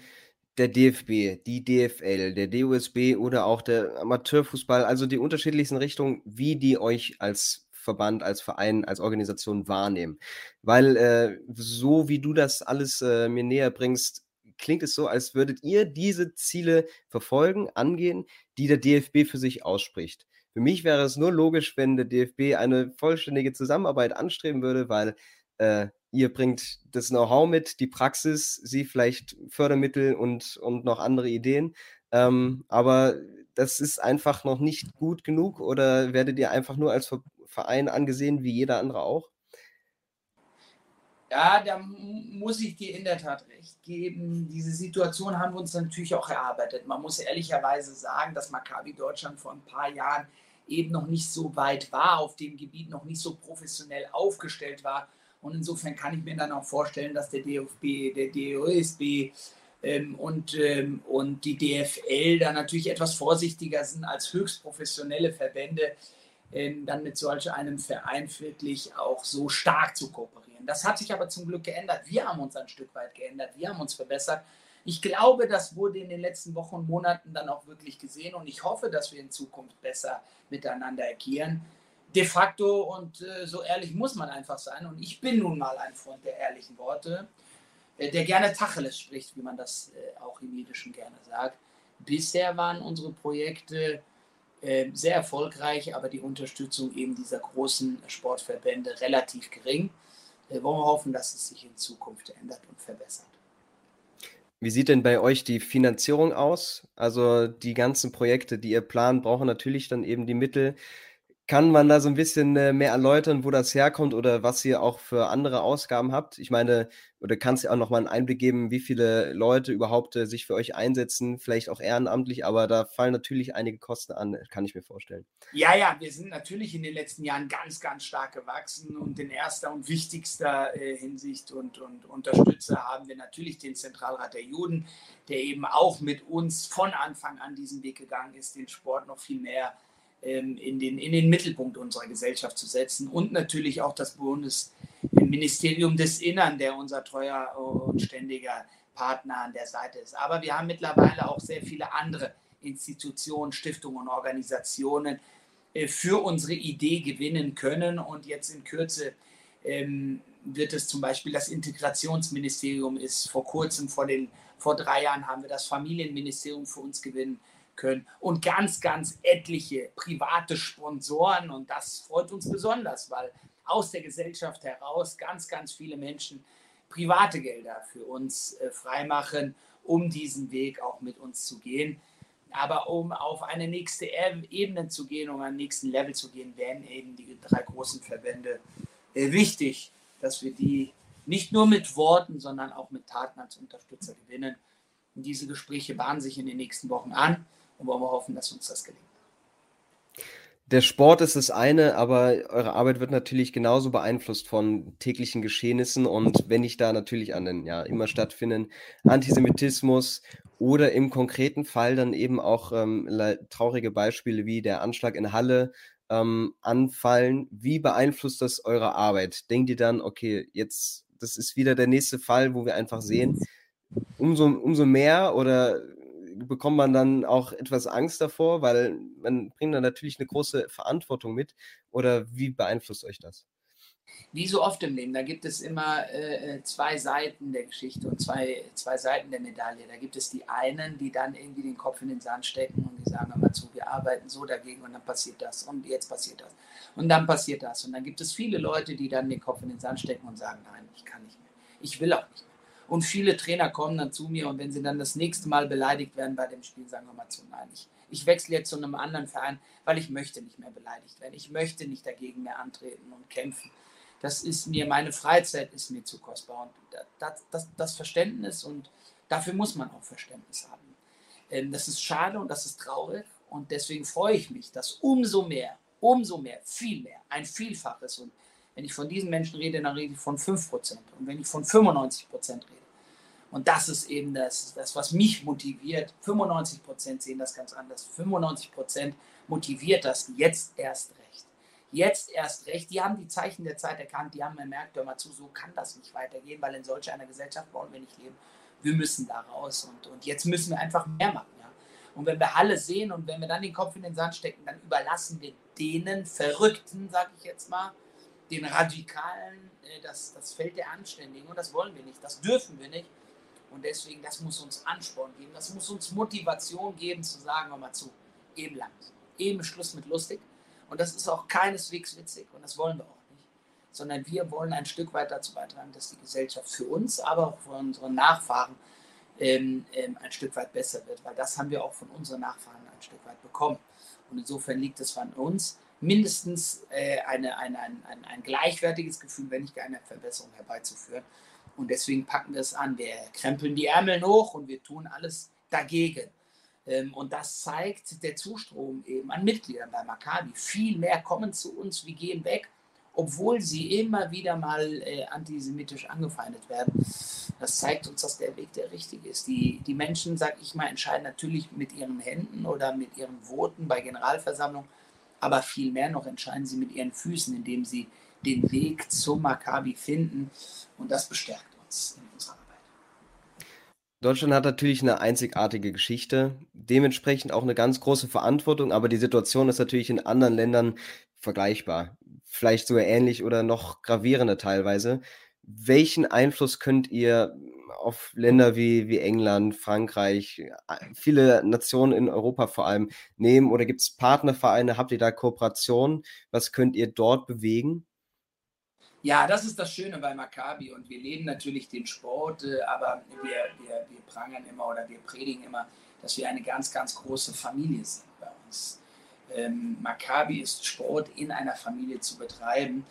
der DFB, die DFL, der DUSB oder auch der Amateurfußball, also die unterschiedlichsten Richtungen, wie die euch als Verband, als Verein, als Organisation wahrnehmen. Weil äh, so wie du das alles äh, mir näher bringst, klingt es so, als würdet ihr diese Ziele verfolgen, angehen, die der DFB für sich ausspricht. Für mich wäre es nur logisch, wenn der DFB eine vollständige Zusammenarbeit anstreben würde, weil äh, ihr bringt das Know-how mit, die Praxis, sie vielleicht Fördermittel und, und noch andere Ideen. Ähm, aber das ist einfach noch nicht gut genug oder werdet ihr einfach nur als Verein angesehen wie jeder andere auch? Ja, da muss ich dir in der Tat recht geben. Diese Situation haben wir uns natürlich auch erarbeitet. Man muss ehrlicherweise sagen, dass Maccabi Deutschland vor ein paar Jahren eben noch nicht so weit war, auf dem Gebiet noch nicht so professionell aufgestellt war. Und insofern kann ich mir dann auch vorstellen, dass der DFB, der DOSB ähm, und, ähm, und die DFL da natürlich etwas vorsichtiger sind als höchst professionelle Verbände, ähm, dann mit solch einem Verein wirklich auch so stark zu kooperieren. Das hat sich aber zum Glück geändert. Wir haben uns ein Stück weit geändert, wir haben uns verbessert. Ich glaube, das wurde in den letzten Wochen und Monaten dann auch wirklich gesehen und ich hoffe, dass wir in Zukunft besser miteinander agieren. De facto und äh, so ehrlich muss man einfach sein und ich bin nun mal ein Freund der ehrlichen Worte, äh, der gerne Tacheles spricht, wie man das äh, auch im Jiddischen gerne sagt. Bisher waren unsere Projekte äh, sehr erfolgreich, aber die Unterstützung eben dieser großen Sportverbände relativ gering. Äh, wollen wir hoffen, dass es sich in Zukunft ändert und verbessert. Wie sieht denn bei euch die Finanzierung aus? Also die ganzen Projekte, die ihr plant, brauchen natürlich dann eben die Mittel. Kann man da so ein bisschen äh, mehr erläutern, wo das herkommt oder was ihr auch für andere Ausgaben habt? Ich meine, oder kannst du auch noch mal einen Einblick geben, wie viele Leute überhaupt äh, sich für euch einsetzen, vielleicht auch ehrenamtlich, aber da fallen natürlich einige Kosten an, kann ich mir vorstellen. Ja, ja, wir sind natürlich in den letzten Jahren ganz, ganz stark gewachsen und in erster und wichtigster äh, Hinsicht und, und Unterstützer haben wir natürlich den Zentralrat der Juden, der eben auch mit uns von Anfang an diesen Weg gegangen ist, den Sport noch viel mehr ähm, in, den, in den Mittelpunkt unserer Gesellschaft zu setzen und natürlich auch das Bundesministerium des Innern, der unser treuer und ständiger Partner an der Seite ist. Aber wir haben mittlerweile auch sehr viele andere Institutionen, Stiftungen und Organisationen äh, für unsere Idee gewinnen können. Und jetzt in Kürze ähm, wird es zum Beispiel das Integrationsministerium ist vor kurzem, vor, den, vor drei Jahren haben wir das Familienministerium für uns gewinnen können und ganz, ganz etliche private Sponsoren. Und das freut uns besonders, weil aus der Gesellschaft heraus ganz, ganz viele Menschen private Gelder für uns äh, freimachen, um diesen Weg auch mit uns zu gehen. Aber um auf eine nächste Ebene zu gehen, um einen nächsten Level zu gehen, wären eben die drei großen Verbände äh, wichtig, dass wir die nicht nur mit Worten, sondern auch mit Taten als Unterstützer gewinnen. Und diese Gespräche bahnen sich in den nächsten Wochen an und wollen wir hoffen, dass uns das gelingt. Der Sport ist das eine, aber eure Arbeit wird natürlich genauso beeinflusst von täglichen Geschehnissen und wenn ich da natürlich an den ja immer stattfindenden Antisemitismus oder im konkreten Fall dann eben auch ähm, traurige Beispiele wie der Anschlag in Halle ähm, anfallen, wie beeinflusst das eure Arbeit? Denkt ihr dann, okay, jetzt das ist wieder der nächste Fall, wo wir einfach sehen, umso, umso mehr oder bekommt man dann auch etwas Angst davor, weil man bringt dann natürlich eine große Verantwortung mit. Oder wie beeinflusst euch das? Wie so oft im Leben, da gibt es immer äh, äh, zwei Seiten der Geschichte und zwei, zwei Seiten der Medaille. Da gibt es die einen, die dann irgendwie den Kopf in den Sand stecken und die sagen immer zu, wir arbeiten so dagegen und dann passiert das und jetzt passiert das und dann passiert das. Und dann gibt es viele Leute, die dann den Kopf in den Sand stecken und sagen, nein, ich kann nicht mehr. Ich will auch nicht mehr. Und viele Trainer kommen dann zu mir und wenn sie dann das nächste Mal beleidigt werden bei dem Spiel, sagen wir mal zu, nein, ich, ich wechsle jetzt zu einem anderen Verein, weil ich möchte nicht mehr beleidigt werden. Ich möchte nicht dagegen mehr antreten und kämpfen. Das ist mir, meine Freizeit ist mir zu kostbar. Und das, das, das Verständnis und dafür muss man auch Verständnis haben. Ähm, das ist schade und das ist traurig und deswegen freue ich mich, dass umso mehr, umso mehr, viel mehr, ein Vielfaches und wenn ich von diesen Menschen rede, dann rede ich von 5%. Und wenn ich von 95% rede, Und das ist eben das, das was mich motiviert. 95 Prozent sehen das ganz anders. 95 Prozent motiviert das jetzt erst recht. Jetzt erst recht. Die haben die Zeichen der Zeit erkannt. Die haben gemerkt, hör mal zu, so kann das nicht weitergehen, weil in solch einer Gesellschaft wollen wir nicht leben. Wir müssen da raus. Und, und jetzt müssen wir einfach mehr machen. Ja? Und wenn wir Halle sehen und wenn wir dann den Kopf in den Sand stecken, dann überlassen wir denen Verrückten, sag ich jetzt mal, den Radikalen, äh, das, das Feld der Anständigen. Und das wollen wir nicht. Das dürfen wir nicht. Und deswegen, das muss uns Ansporn geben, das muss uns Motivation geben, zu sagen, hör mal zu, eben lang, eben Schluss mit lustig. Und das ist auch keineswegs witzig und das wollen wir auch nicht. Sondern wir wollen ein Stück weit dazu beitragen, dass die Gesellschaft für uns, aber auch für unsere Nachfahren ähm, ähm, ein Stück weit besser wird. Weil das haben wir auch von unseren Nachfahren ein Stück weit bekommen. Und insofern liegt es an uns, mindestens äh, eine, eine, ein, ein, ein gleichwertiges Gefühl, wenn nicht eine Verbesserung herbeizuführen. Und deswegen packen wir es an. Wir krempeln die Ärmel hoch und wir tun alles dagegen. Ähm, und das zeigt der Zustrom eben an Mitgliedern bei Maccabi. Viel mehr kommen zu uns, wir gehen weg, obwohl sie immer wieder mal äh, antisemitisch angefeindet werden. Das zeigt uns, dass der Weg der richtige ist. Die, die Menschen, sag ich mal, entscheiden natürlich mit ihren Händen oder mit ihren Voten bei Generalversammlungen, aber viel mehr noch entscheiden sie mit ihren Füßen, indem sie den Weg zum Maccabi finden. Und das bestärkt uns in unserer Arbeit. Deutschland hat natürlich eine einzigartige Geschichte, dementsprechend auch eine ganz große Verantwortung, aber die Situation ist natürlich in anderen Ländern vergleichbar, vielleicht sogar ähnlich oder noch gravierender teilweise. Welchen Einfluss könnt ihr auf Länder wie, wie England, Frankreich, viele Nationen in Europa vor allem nehmen? Oder gibt es Partnervereine? Habt ihr da Kooperationen? Was könnt ihr dort bewegen? Ja, das ist das Schöne bei Maccabi und wir leben natürlich den Sport, äh, aber wir, wir, wir prangern immer oder wir predigen immer, dass wir eine ganz, ganz große Familie sind bei uns. Ähm, Maccabi ist Sport in einer Familie zu betreiben.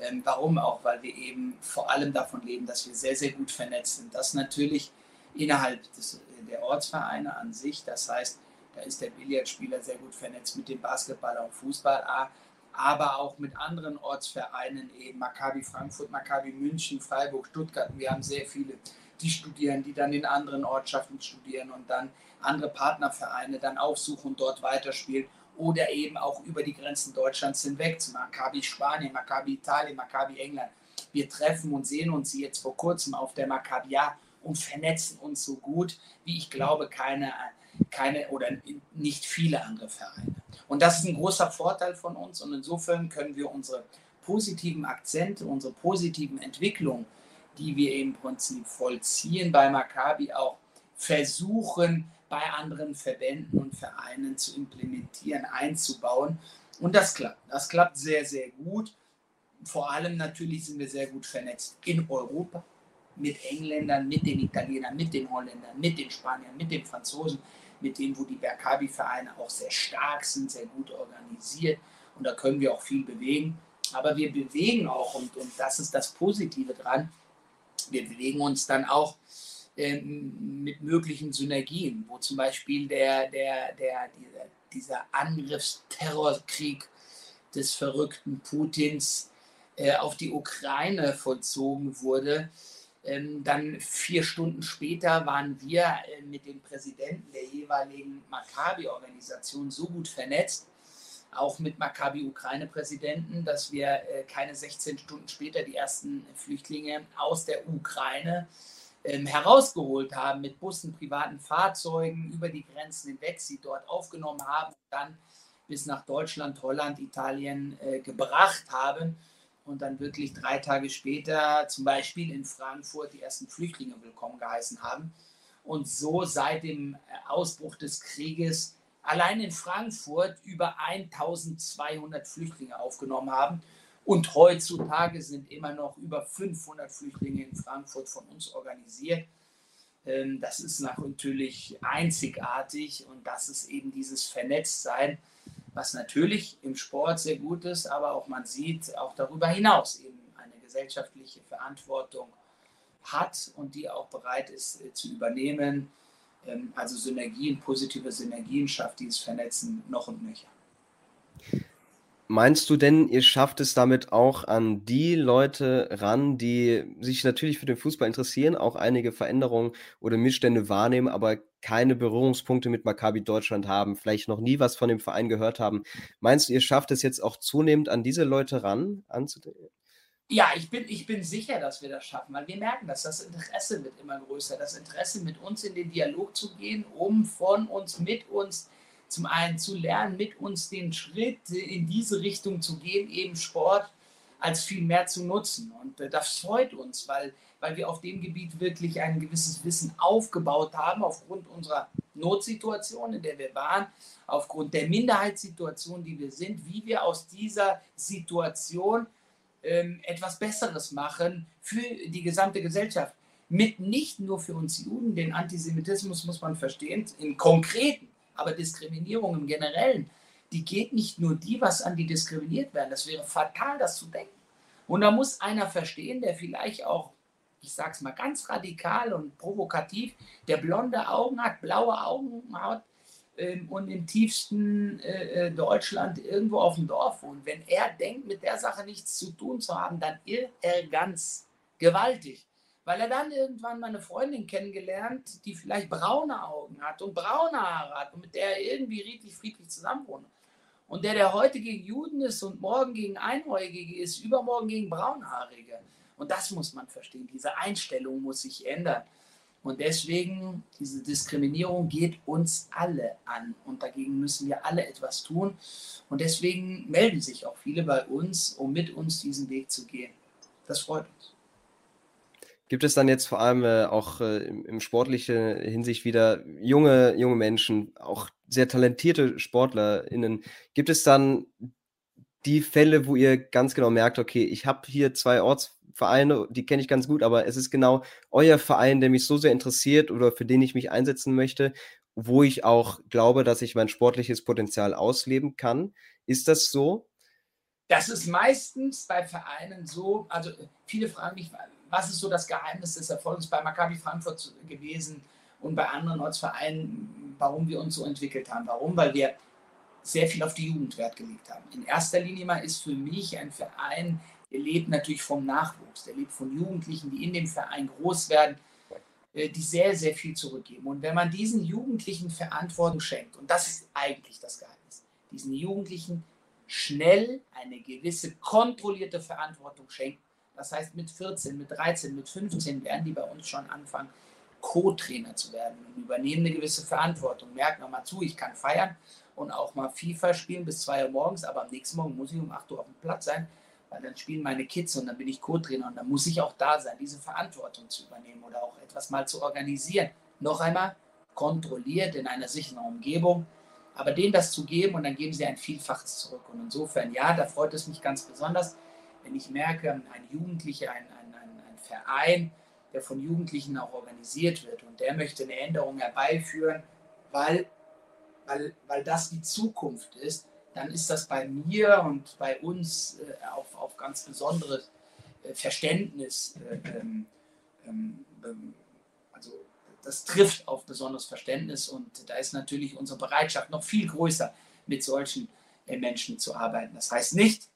Ähm, warum auch? Weil wir eben vor allem davon leben, dass wir sehr, sehr gut vernetzt sind. Das natürlich innerhalb des, der Ortsvereine an sich. Das heißt, da ist der Billardspieler sehr gut vernetzt mit dem Basketballer und Fußball aber auch mit anderen Ortsvereinen, eben Maccabi Frankfurt, Maccabi München, Freiburg, Stuttgart. Wir haben sehr viele, die studieren, die dann in anderen Ortschaften studieren und dann andere Partnervereine dann aufsuchen und dort weiterspielen oder eben auch über die Grenzen Deutschlands hinweg, zu Maccabi Spanien, Maccabi Italien, Maccabi England. Wir treffen und sehen uns jetzt vor kurzem auf der Maccabia und vernetzen uns so gut, wie ich glaube, keine, keine oder nicht viele andere Vereine. Und das ist ein großer Vorteil von uns und insofern können wir unsere positiven Akzente, unsere positiven Entwicklungen, die wir im Prinzip vollziehen bei Maccabi, auch versuchen bei anderen Verbänden und Vereinen zu implementieren, einzubauen. Und das klappt. Das klappt sehr, sehr gut. Vor allem natürlich sind wir sehr gut vernetzt in Europa mit Engländern, mit den Italienern, mit den Holländern, mit den Spaniern, mit den Franzosen mit denen, wo die Bergkabi-Vereine auch sehr stark sind, sehr gut organisiert. Und da können wir auch viel bewegen. Aber wir bewegen auch, und, und das ist das Positive dran, wir bewegen uns dann auch ähm, mit möglichen Synergien, wo zum Beispiel der, der, der, dieser, dieser Angriffsterrorkrieg des verrückten Putins äh, auf die Ukraine vollzogen wurde, dann vier Stunden später waren wir äh, mit dem Präsidenten der jeweiligen Maccabi-Organisation so gut vernetzt, auch mit Maccabi-Ukraine-Präsidenten, dass wir äh, keine 16 Stunden später die ersten Flüchtlinge aus der Ukraine ähm, herausgeholt haben, mit Bussen, privaten Fahrzeugen über die Grenzen hinweg, sie dort aufgenommen haben, dann bis nach Deutschland, Holland, Italien äh, gebracht haben und dann wirklich drei Tage später zum Beispiel in Frankfurt die ersten Flüchtlinge willkommen geheißen haben. Und so seit dem Ausbruch des Krieges allein in Frankfurt über 1200 Flüchtlinge aufgenommen haben. Und heutzutage sind immer noch über 500 Flüchtlinge in Frankfurt von uns organisiert. Ähm, das ist natürlich einzigartig und das ist eben dieses Vernetztsein was natürlich im Sport sehr gut ist, aber auch man sieht auch darüber hinaus eben eine gesellschaftliche Verantwortung hat und die auch bereit ist äh, zu übernehmen. Ähm, also Synergien, positive Synergien schafft dieses Vernetzen noch und nöcher. Meinst du denn, ihr schafft es damit auch an die Leute ran, die sich natürlich für den Fußball interessieren, auch einige Veränderungen oder Missstände wahrnehmen, aber keine Berührungspunkte mit Maccabi Deutschland haben, vielleicht noch nie was von dem Verein gehört haben? Meinst du, ihr schafft es jetzt auch zunehmend an diese Leute ran? Ja, ich bin, ich bin sicher, dass wir das schaffen, weil wir merken, dass das Interesse wird immer größer, das Interesse mit uns in den Dialog zu gehen, um von uns, mit uns zum einen zu lernen, mit uns den Schritt in diese Richtung zu gehen, eben Sport als viel mehr zu nutzen. Und äh, das freut uns, weil, weil wir auf dem Gebiet wirklich ein gewisses Wissen aufgebaut haben, aufgrund unserer Notsituation, in der wir waren, aufgrund der Minderheitssituation, die wir sind, wie wir aus dieser Situation ähm, etwas Besseres machen für die gesamte Gesellschaft. Mit nicht nur für uns Juden, den Antisemitismus muss man verstehen, im Konkreten, aber Diskriminierung im Generellen, die geht nicht nur die, was an die diskriminiert werden. Das wäre fatal, das zu denken. Und da muss einer verstehen, der vielleicht auch, ich sage es mal ganz radikal und provokativ, der blonde Augen hat, blaue Augen hat ähm, und im tiefsten äh, äh, Deutschland irgendwo auf dem Dorf wohnt. Wenn er denkt, mit der Sache nichts zu tun zu haben, dann irrt er ganz gewaltig weil er dann irgendwann mal eine Freundin kennengelernt, die vielleicht braune Augen hat und braune Haare hat und mit der er irgendwie friedlich, friedlich zusammenwohnt. Und der, der heute gegen Juden ist und morgen gegen Einäugige ist, übermorgen gegen Braunhaarige. Und das muss man verstehen. Diese Einstellung muss sich ändern. Und deswegen, diese Diskriminierung geht uns alle an. Und dagegen müssen wir alle etwas tun. Und deswegen melden sich auch viele bei uns, um mit uns diesen Weg zu gehen. Das freut uns. Gibt es dann jetzt vor allem äh, auch äh, im, im sportlichen Hinsicht wieder junge, junge Menschen, auch sehr talentierte SportlerInnen? Gibt es dann die Fälle, wo ihr ganz genau merkt, okay, ich habe hier zwei Ortsvereine, die kenne ich ganz gut, aber es ist genau euer Verein, der mich so sehr interessiert oder für den ich mich einsetzen möchte, wo ich auch glaube, dass ich mein sportliches Potenzial ausleben kann. Ist das so? Das ist meistens bei Vereinen so, also viele fragen mich, was ist so das Geheimnis des Erfolgs bei Maccabi Frankfurt gewesen und bei anderen Ortsvereinen, warum wir uns so entwickelt haben. Warum? Weil wir sehr viel auf die Jugend Wert gelegt haben. In erster Linie mal ist für mich ein Verein, der lebt natürlich vom Nachwuchs, der lebt von Jugendlichen, die in dem Verein groß werden, äh, die sehr, sehr viel zurückgeben. Und wenn man diesen Jugendlichen Verantwortung schenkt, und das ist eigentlich das Geheimnis, diesen Jugendlichen schnell eine gewisse kontrollierte Verantwortung schenkt, das heißt, mit 14, mit 13, mit 15 werden die bei uns schon anfangen, Co-Trainer zu werden und übernehmen eine gewisse Verantwortung. Merken wir mal zu, ich kann feiern und auch mal FIFA spielen bis 2 Uhr morgens, aber am nächsten Morgen muss ich um 8 Uhr auf dem Platz sein, weil dann spielen meine Kids und dann bin ich Co-Trainer und dann muss ich auch da sein, diese Verantwortung zu übernehmen oder auch etwas mal zu organisieren. Noch einmal, kontrolliert in einer sicheren Umgebung, aber denen das zu geben und dann geben sie ein Vielfaches zurück. Und insofern, ja, da freut es mich ganz besonders wenn ich merke, ein Jugendlicher, ein, ein, ein, ein Verein, der von Jugendlichen auch organisiert wird und der möchte eine Änderung herbeiführen, weil, weil, weil das die Zukunft ist, dann ist das bei mir und bei uns äh, auf, auf ganz besonderes äh, Verständnis, äh, ähm, ähm, ähm, also das trifft auf besonderes Verständnis und da ist natürlich unsere Bereitschaft noch viel größer, mit solchen äh, Menschen zu arbeiten. Das heißt nicht,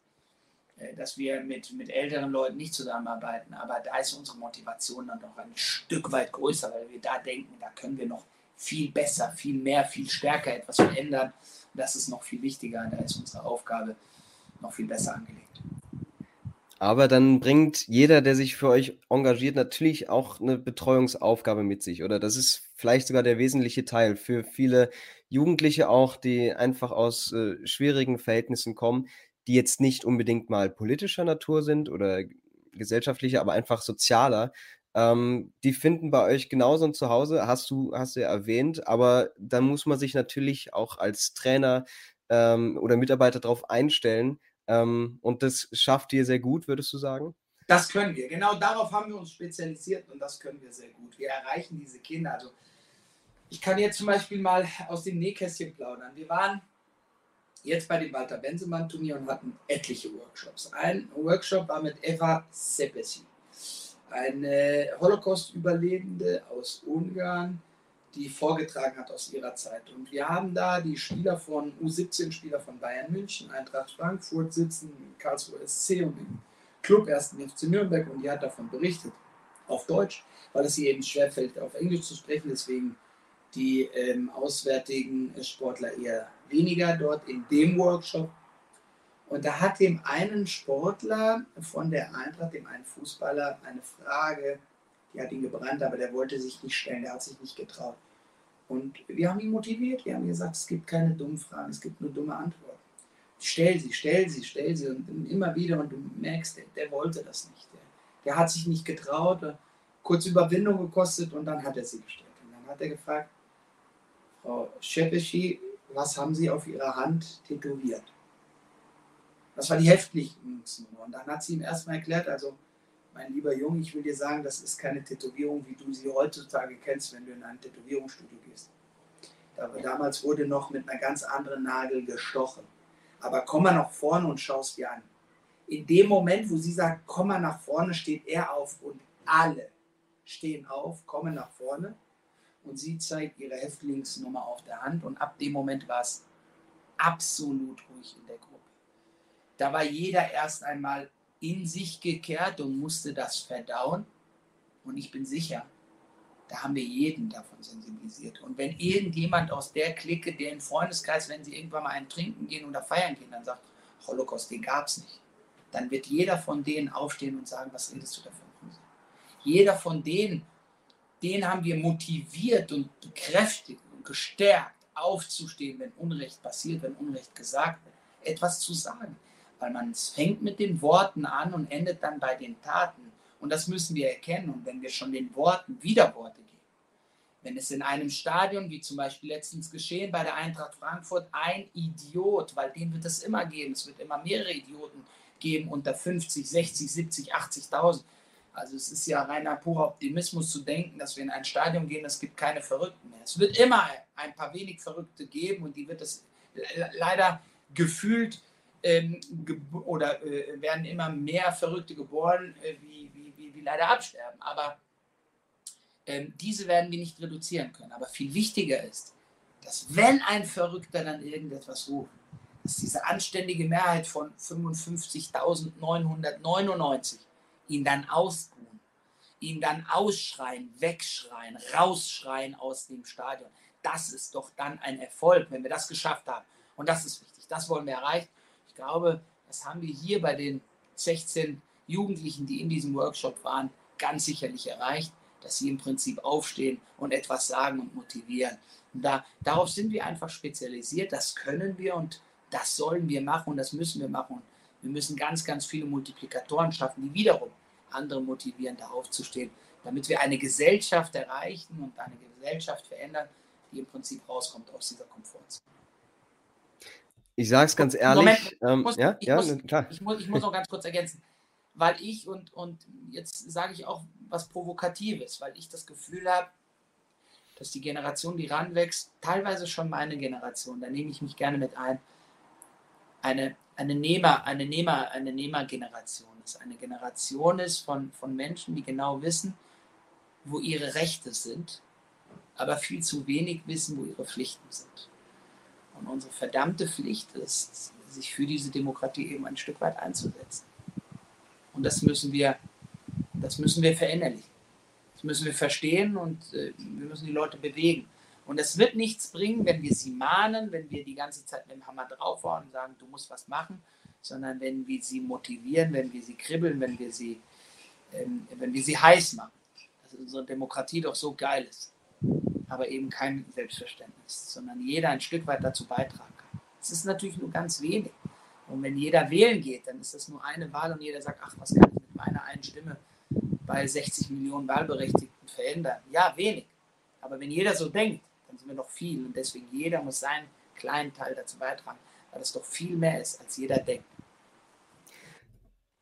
dass wir mit, mit älteren Leuten nicht zusammenarbeiten. Aber da ist unsere Motivation dann doch ein Stück weit größer, weil wir da denken, da können wir noch viel besser, viel mehr, viel stärker etwas verändern. Das ist noch viel wichtiger. Da ist unsere Aufgabe noch viel besser angelegt. Aber dann bringt jeder, der sich für euch engagiert, natürlich auch eine Betreuungsaufgabe mit sich, oder? Das ist vielleicht sogar der wesentliche Teil für viele Jugendliche auch, die einfach aus äh, schwierigen Verhältnissen kommen die jetzt nicht unbedingt mal politischer Natur sind oder gesellschaftlicher, aber einfach sozialer, ähm, die finden bei euch genauso ein Zuhause, hast du, hast du ja erwähnt, aber dann muss man sich natürlich auch als Trainer ähm, oder Mitarbeiter darauf einstellen. Ähm, und das schafft ihr sehr gut, würdest du sagen? Das können wir. Genau darauf haben wir uns spezialisiert und das können wir sehr gut. Wir erreichen diese Kinder. Also ich kann jetzt zum Beispiel mal aus dem Nähkästchen plaudern. Wir waren jetzt bei dem Walter Bensemann Turnier und hatten etliche Workshops. Ein Workshop war mit Eva Sepesi, eine Holocaust-Überlebende aus Ungarn, die vorgetragen hat aus ihrer Zeit. Und wir haben da die Spieler von U17-Spieler von Bayern München, Eintracht Frankfurt sitzen, Karlsruhe SC und im Club 1. FC Nürnberg und die hat davon berichtet, auf Deutsch, weil es ihr eben schwerfällt, auf Englisch zu sprechen. Deswegen die ähm, auswärtigen Sportler eher weniger dort in dem Workshop. Und da hat dem einen Sportler von der Eintracht, dem einen Fußballer, eine Frage die hat ihn gebrannt, aber der wollte sich nicht stellen, der hat sich nicht getraut. Und wir haben ihn motiviert, wir haben gesagt, es gibt keine dummen Fragen, es gibt nur dumme Antworten. Stell sie, stell sie, stell sie und immer wieder und du merkst, der, der wollte das nicht. Der, der, hat sich nicht getraut, kurz Überwindung gekostet und dann hat er sie gestellt. Und dann hat er gefragt, Frau Schepeschi, was haben Sie auf Ihrer Hand tätowiert? Das war die Häftlingsnummer. Und dann hat sie ihm erstmal erklärt, also mein lieber Junge, ich will dir sagen, das ist keine Tätowierung, wie du sie heutzutage kennst, wenn du in ein Tätowierungsstudio gehst. Damals wurde noch mit einer ganz anderen Nadel gestochen. Aber komm mal nach vorne und schaust dir an. In dem Moment, wo sie sagt, komm mal nach vorne, steht er auf und alle stehen auf, kommen nach vorne und sie zeigt ihre Häftlingsnummer auf der Hand und ab dem Moment war es absolut ruhig in der Gruppe. Da war jeder erst einmal in sich gekehrt und musste das verdauen. Und ich bin sicher, da haben wir jeden davon sensibilisiert. Und wenn irgendjemand aus der Clique, der im Freundeskreis, wenn sie irgendwann mal einen trinken gehen oder feiern gehen, dann sagt, Holocaust, den gab es nicht, dann wird jeder von denen aufstehen und sagen, was redest du davon? Jeder von denen, den haben wir motiviert und bekräftigt und gestärkt, aufzustehen, wenn Unrecht passiert, wenn Unrecht gesagt wird, etwas zu sagen weil man fängt mit den Worten an und endet dann bei den Taten. Und das müssen wir erkennen. Und wenn wir schon den Worten Widerworte geben, wenn es in einem Stadion, wie zum Beispiel letztens geschehen bei der Eintracht Frankfurt, ein Idiot, weil den wird es immer geben, es wird immer mehrere Idioten geben unter 50, 60, 70, 80.000. Also es ist ja reiner purer Optimismus zu denken, dass wir in ein Stadion gehen, es gibt keine Verrückten mehr. Es wird immer ein paar wenig Verrückte geben und die wird es leider gefühlt ähm, oder äh, werden immer mehr Verrückte geboren, äh, wie, wie, wie, wie, leider absterben. Aber ähm, diese werden wir nicht reduzieren können. Aber viel wichtiger ist, dass wenn ein Verrückter dann irgendetwas ruft, dass diese anständige Mehrheit von 55.999 ihn dann ausbuhen, ihn dann ausschreien, wegschreien, rausschreien aus dem Stadion. Das ist doch dann ein Erfolg, wenn wir das geschafft haben. Und das ist wichtig. Das wollen wir erreichen. Ich glaube, das haben wir hier bei den 16 Jugendlichen, die in diesem Workshop waren, ganz sicherlich erreicht, dass sie im Prinzip aufstehen und etwas sagen und motivieren. Und da, darauf sind wir einfach spezialisiert, das können wir und das sollen wir machen und das müssen wir machen. Und wir müssen ganz, ganz viele Multiplikatoren schaffen, die wiederum andere motivieren, darauf zu stehen, damit wir eine Gesellschaft erreichen und eine Gesellschaft verändern, die im Prinzip rauskommt aus dieser Komfortzone. Ich sage es ganz ehrlich. Ähm, ich, muss, ja, ich, ja, muss, klar. Ich, muss, ich muss noch ganz kurz ergänzen, weil ich und, und jetzt sage ich auch was Provokatives, weil ich das Gefühl habe, dass die Generation, die ranwächst, teilweise schon meine Generation, da nehme ich mich gerne mit ein, eine, eine Nehmer, eine Nehmer, eine Nehmergeneration ist. Eine Generation ist von, von Menschen, die genau wissen, wo ihre Rechte sind, aber viel zu wenig wissen, wo ihre Pflichten sind. Und unsere verdammte Pflicht ist, sich für diese Demokratie eben ein Stück weit einzusetzen. Und das müssen wir, das müssen wir verinnerlichen. Das müssen wir verstehen und äh, wir müssen die Leute bewegen. Und es wird nichts bringen, wenn wir sie mahnen, wenn wir die ganze Zeit mit dem Hammer draufhauen und sagen, du musst was machen, sondern wenn wir sie motivieren, wenn wir sie kribbeln, wenn wir sie, ähm, wenn wir sie heiß machen. Dass unsere Demokratie doch so geil ist aber eben kein Selbstverständnis, sondern jeder ein Stück weit dazu beitragen kann. Es ist natürlich nur ganz wenig. Und wenn jeder wählen geht, dann ist das nur eine Wahl und jeder sagt, ach, was kann ich mit meiner einen Stimme bei 60 Millionen Wahlberechtigten verändern? Ja, wenig. Aber wenn jeder so denkt, dann sind wir noch viel. Und deswegen jeder muss seinen kleinen Teil dazu beitragen, weil es doch viel mehr ist, als jeder denkt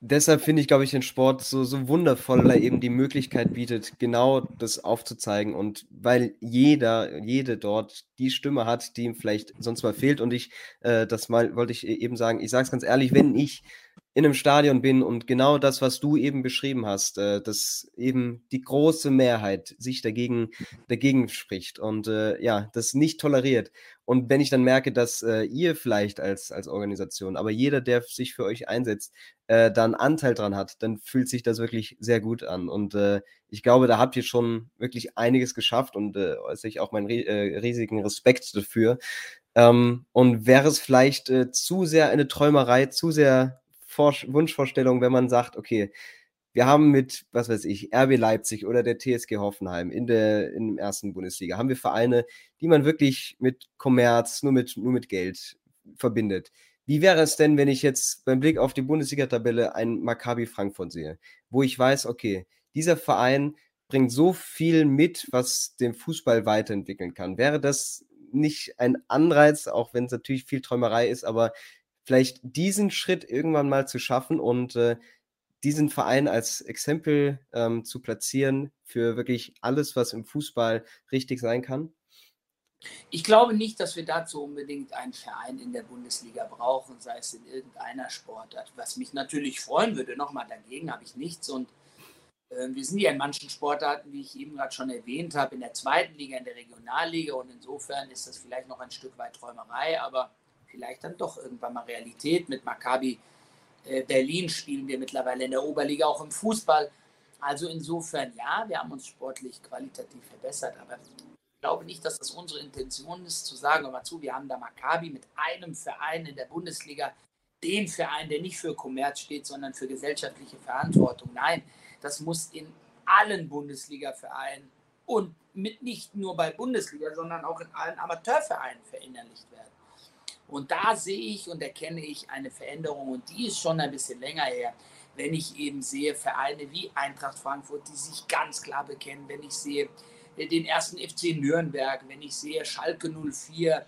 deshalb finde ich, glaube ich, den Sport so, so wundervoll, weil er eben die Möglichkeit bietet, genau das aufzuzeigen. Und weil jeder, jede dort die Stimme hat, die ihm vielleicht sonst mal fehlt. Und ich, äh, das mal wollte ich eben sagen, ich sage es ganz ehrlich, wenn ich in einem Stadion bin und genau das, was du eben beschrieben hast, äh, dass eben die große Mehrheit sich dagegen, dagegen spricht und äh, ja, das nicht toleriert. Und wenn ich dann merke, dass äh, ihr vielleicht als, als Organisation, aber jeder, der sich für euch einsetzt, äh, dann Anteil dran hat, dann fühlt sich das wirklich sehr gut an. Und äh, ich glaube, da habt ihr schon wirklich einiges geschafft und äh, äußere ich auch meinen äh, riesigen Respekt dafür. Ähm, und wäre es vielleicht äh, zu sehr eine Träumerei, zu sehr Vor Wunschvorstellung, wenn man sagt, okay, wir haben mit, was weiß ich, RB Leipzig oder der TSG Hoffenheim in der in der ersten Bundesliga, haben wir Vereine, die man wirklich mit Kommerz, nur mit, nur mit Geld verbindet. Wie wäre es denn, wenn ich jetzt beim Blick auf die Bundesliga-Tabelle ein Maccabi Frankfurt sehe, wo ich weiß, okay, dieser Verein bringt so viel mit, was den Fußball weiterentwickeln kann. Wäre das nicht ein Anreiz, auch wenn es natürlich viel Träumerei ist, aber vielleicht diesen Schritt irgendwann mal zu schaffen und äh, diesen Verein als Exempel ähm, zu platzieren für wirklich alles, was im Fußball richtig sein kann? Ich glaube nicht, dass wir dazu unbedingt einen Verein in der Bundesliga brauchen, sei es in irgendeiner Sportart. Was mich natürlich freuen würde, nochmal dagegen habe ich nichts. Und wir sind ja in manchen Sportarten, wie ich eben gerade schon erwähnt habe, in der zweiten Liga, in der Regionalliga. Und insofern ist das vielleicht noch ein Stück weit Träumerei, aber vielleicht dann doch irgendwann mal Realität. Mit Maccabi äh, Berlin spielen wir mittlerweile in der Oberliga, auch im Fußball. Also insofern, ja, wir haben uns sportlich qualitativ verbessert, aber ich glaube nicht, dass das unsere Intention ist, zu sagen, aber zu, wir haben da Maccabi mit einem Verein in der Bundesliga, den Verein, der nicht für Kommerz steht, sondern für gesellschaftliche Verantwortung. Nein, das muss in allen Bundesliga-Vereinen und mit nicht nur bei Bundesliga, sondern auch in allen Amateurvereinen verinnerlicht werden. Und da sehe ich und erkenne ich eine Veränderung und die ist schon ein bisschen länger her, wenn ich eben sehe Vereine wie Eintracht Frankfurt, die sich ganz klar bekennen, wenn ich sehe äh, den ersten FC Nürnberg, wenn ich sehe Schalke 04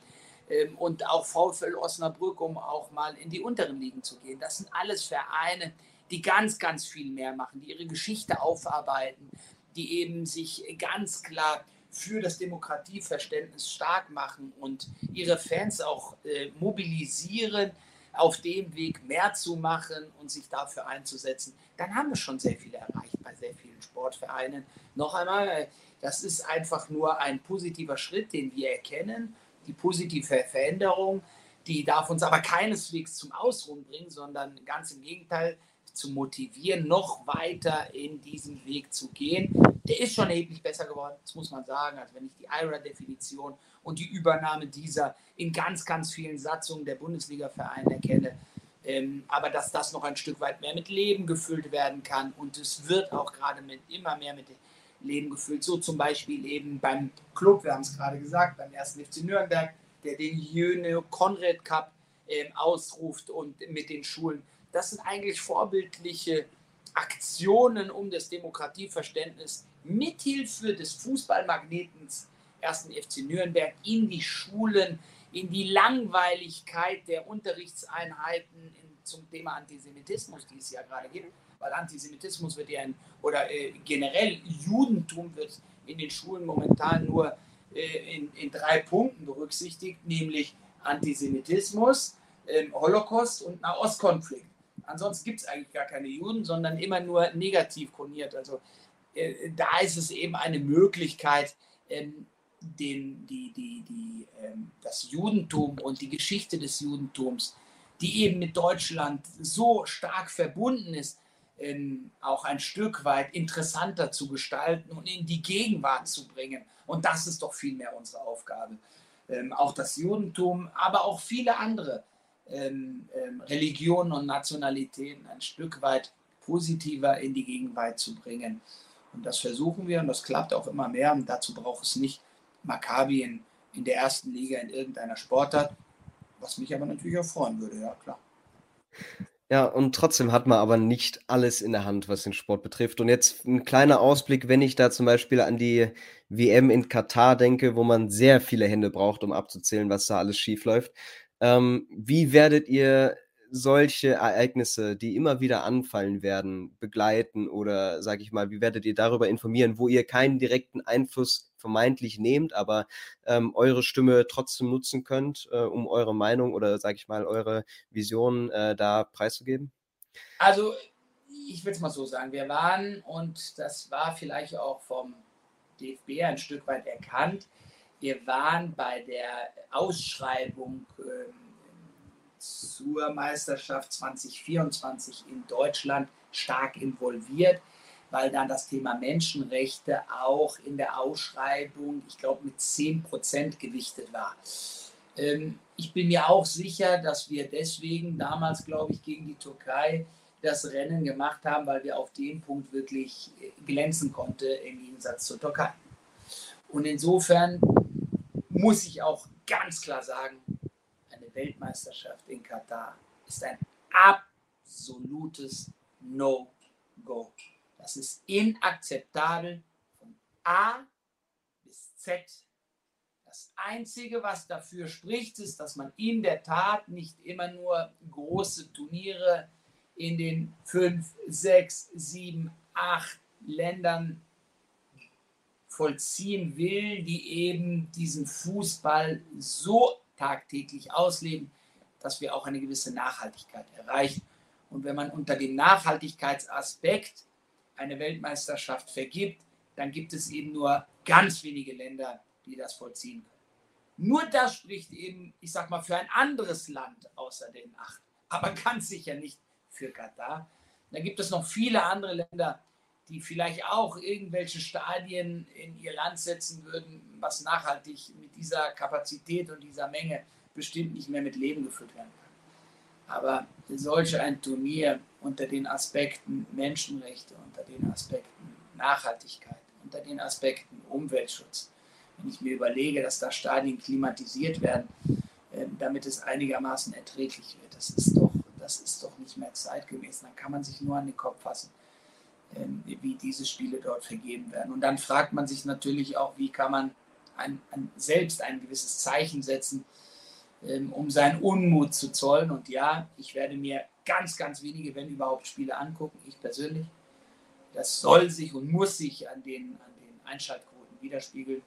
ähm, und auch VfL Osnabrück, um auch mal in die unteren Ligen zu gehen. Das sind alles Vereine, die ganz, ganz viel mehr machen, die ihre Geschichte aufarbeiten, die eben sich ganz klar für das Demokratieverständnis stark machen und ihre Fans auch äh, mobilisieren, auf dem Weg mehr zu machen und sich dafür einzusetzen, dann haben wir schon sehr viel erreicht bei sehr vielen Sportvereinen. Noch einmal, das ist einfach nur ein positiver Schritt, den wir erkennen, die positive Veränderung, die darf uns aber keineswegs zum Ausruhen bringen, sondern ganz im Gegenteil, zu motivieren, noch weiter in diesen Weg zu gehen. Der ist schon erheblich besser geworden, das muss man sagen. Also wenn ich die IRA-Definition und die Übernahme dieser in ganz, ganz vielen Satzungen der Bundesliga-Vereine erkenne, ähm, aber dass das noch ein Stück weit mehr mit Leben gefüllt werden kann und es wird auch gerade mit immer mehr mit Leben gefüllt. So zum Beispiel eben beim Club, wir haben es gerade gesagt, beim ersten FC Nürnberg, der den Jöne Konrad Cup ähm, ausruft und mit den Schulen das sind eigentlich vorbildliche Aktionen, um das Demokratieverständnis mithilfe des Fußballmagnetens 1. FC Nürnberg in die Schulen, in die Langweiligkeit der Unterrichtseinheiten in, zum Thema Antisemitismus, die es ja gerade gibt, weil Antisemitismus wird ja in, oder äh, generell Judentum wird in den Schulen momentan nur äh, in, in drei Punkten berücksichtigt, nämlich Antisemitismus, äh, Holocaust und Nahostkonflikt. Ansonsten gibt es eigentlich gar keine Juden, sondern immer nur negativ koniert. Also äh, da ist es eben eine Möglichkeit, ähm, den, die, die, die, ähm, das Judentum und die Geschichte des Judentums, die eben mit Deutschland so stark verbunden ist, ähm, auch ein Stück weit interessanter zu gestalten und in die Gegenwart zu bringen. Und das ist doch vielmehr unsere Aufgabe. Ähm, auch das Judentum, aber auch viele andere ähm, ähm, Religionen und Nationalitäten ein Stück weit positiver in die Gegenwart zu bringen. Und das versuchen wir und das klappt auch immer mehr. Und dazu braucht es nicht Maccabi in, in der ersten Liga in irgendeiner Sportart, was mich aber natürlich auch freuen würde, ja klar. Ja, und trotzdem hat man aber nicht alles in der Hand, was den Sport betrifft. Und jetzt ein kleiner Ausblick, wenn ich da zum Beispiel an die WM in Katar denke, wo man sehr viele Hände braucht, um abzuzählen, was da alles schief läuft. Ähm, wie werdet ihr solche Ereignisse, die immer wieder anfallen werden, begleiten oder sage ich mal, wie werdet ihr darüber informieren, wo ihr keinen direkten Einfluss vermeintlich nehmt, aber ähm, eure Stimme trotzdem nutzen könnt, äh, um eure Meinung oder sage ich mal eure Vision äh, da preiszugeben? Also, ich will es mal so sagen, wir waren, und das war vielleicht auch vom DFB ein Stück weit erkannt, wir waren bei der Ausschreibung ähm, zur Meisterschaft 2024 in Deutschland stark involviert, weil dann das Thema Menschenrechte auch in der Ausschreibung, ich glaube, mit 10 Prozent gewichtet war. Ähm, ich bin mir auch sicher, dass wir deswegen damals, glaube ich, gegen die Türkei das Rennen gemacht haben, weil wir auf dem Punkt wirklich äh, glänzen konnte im Gegensatz zur Türkei. Und insofern muss ich auch ganz klar sagen, eine Weltmeisterschaft in Katar ist ein absolutes No-Go. Das ist inakzeptabel von A bis Z. Das Einzige, was dafür spricht, ist, dass man in der Tat nicht immer nur große Turniere in den fünf, sechs, sieben, acht Ländern vollziehen will, die eben diesen Fußball so tagtäglich ausleben, dass wir auch eine gewisse Nachhaltigkeit erreichen. Und wenn man unter dem Nachhaltigkeitsaspekt eine Weltmeisterschaft vergibt, dann gibt es eben nur ganz wenige Länder, die das vollziehen können. Nur das spricht eben, ich sag mal, für ein anderes Land außer den acht, aber ganz sicher nicht für Katar. Da gibt es noch viele andere Länder, die vielleicht auch irgendwelche Stadien in ihr Land setzen würden, was nachhaltig mit dieser Kapazität und dieser Menge bestimmt nicht mehr mit Leben gefüllt werden kann. Aber solch ein Turnier unter den Aspekten Menschenrechte, unter den Aspekten Nachhaltigkeit, unter den Aspekten Umweltschutz, wenn ich mir überlege, dass da Stadien klimatisiert werden, ähm, damit es einigermaßen erträglich wird, das ist doch, das ist doch nicht mehr zeitgemäß. Dann kann man sich nur an den Kopf fassen wie diese Spiele dort vergeben werden. Und dann fragt man sich natürlich auch, wie kann man ein, ein, selbst ein gewisses Zeichen setzen, ähm, um seinen Unmut zu zollen. Und ja, ich werde mir ganz, ganz wenige, wenn überhaupt, Spiele angucken, ich persönlich. Das soll sich und muss sich an den, an den Einschaltquoten widerspiegeln.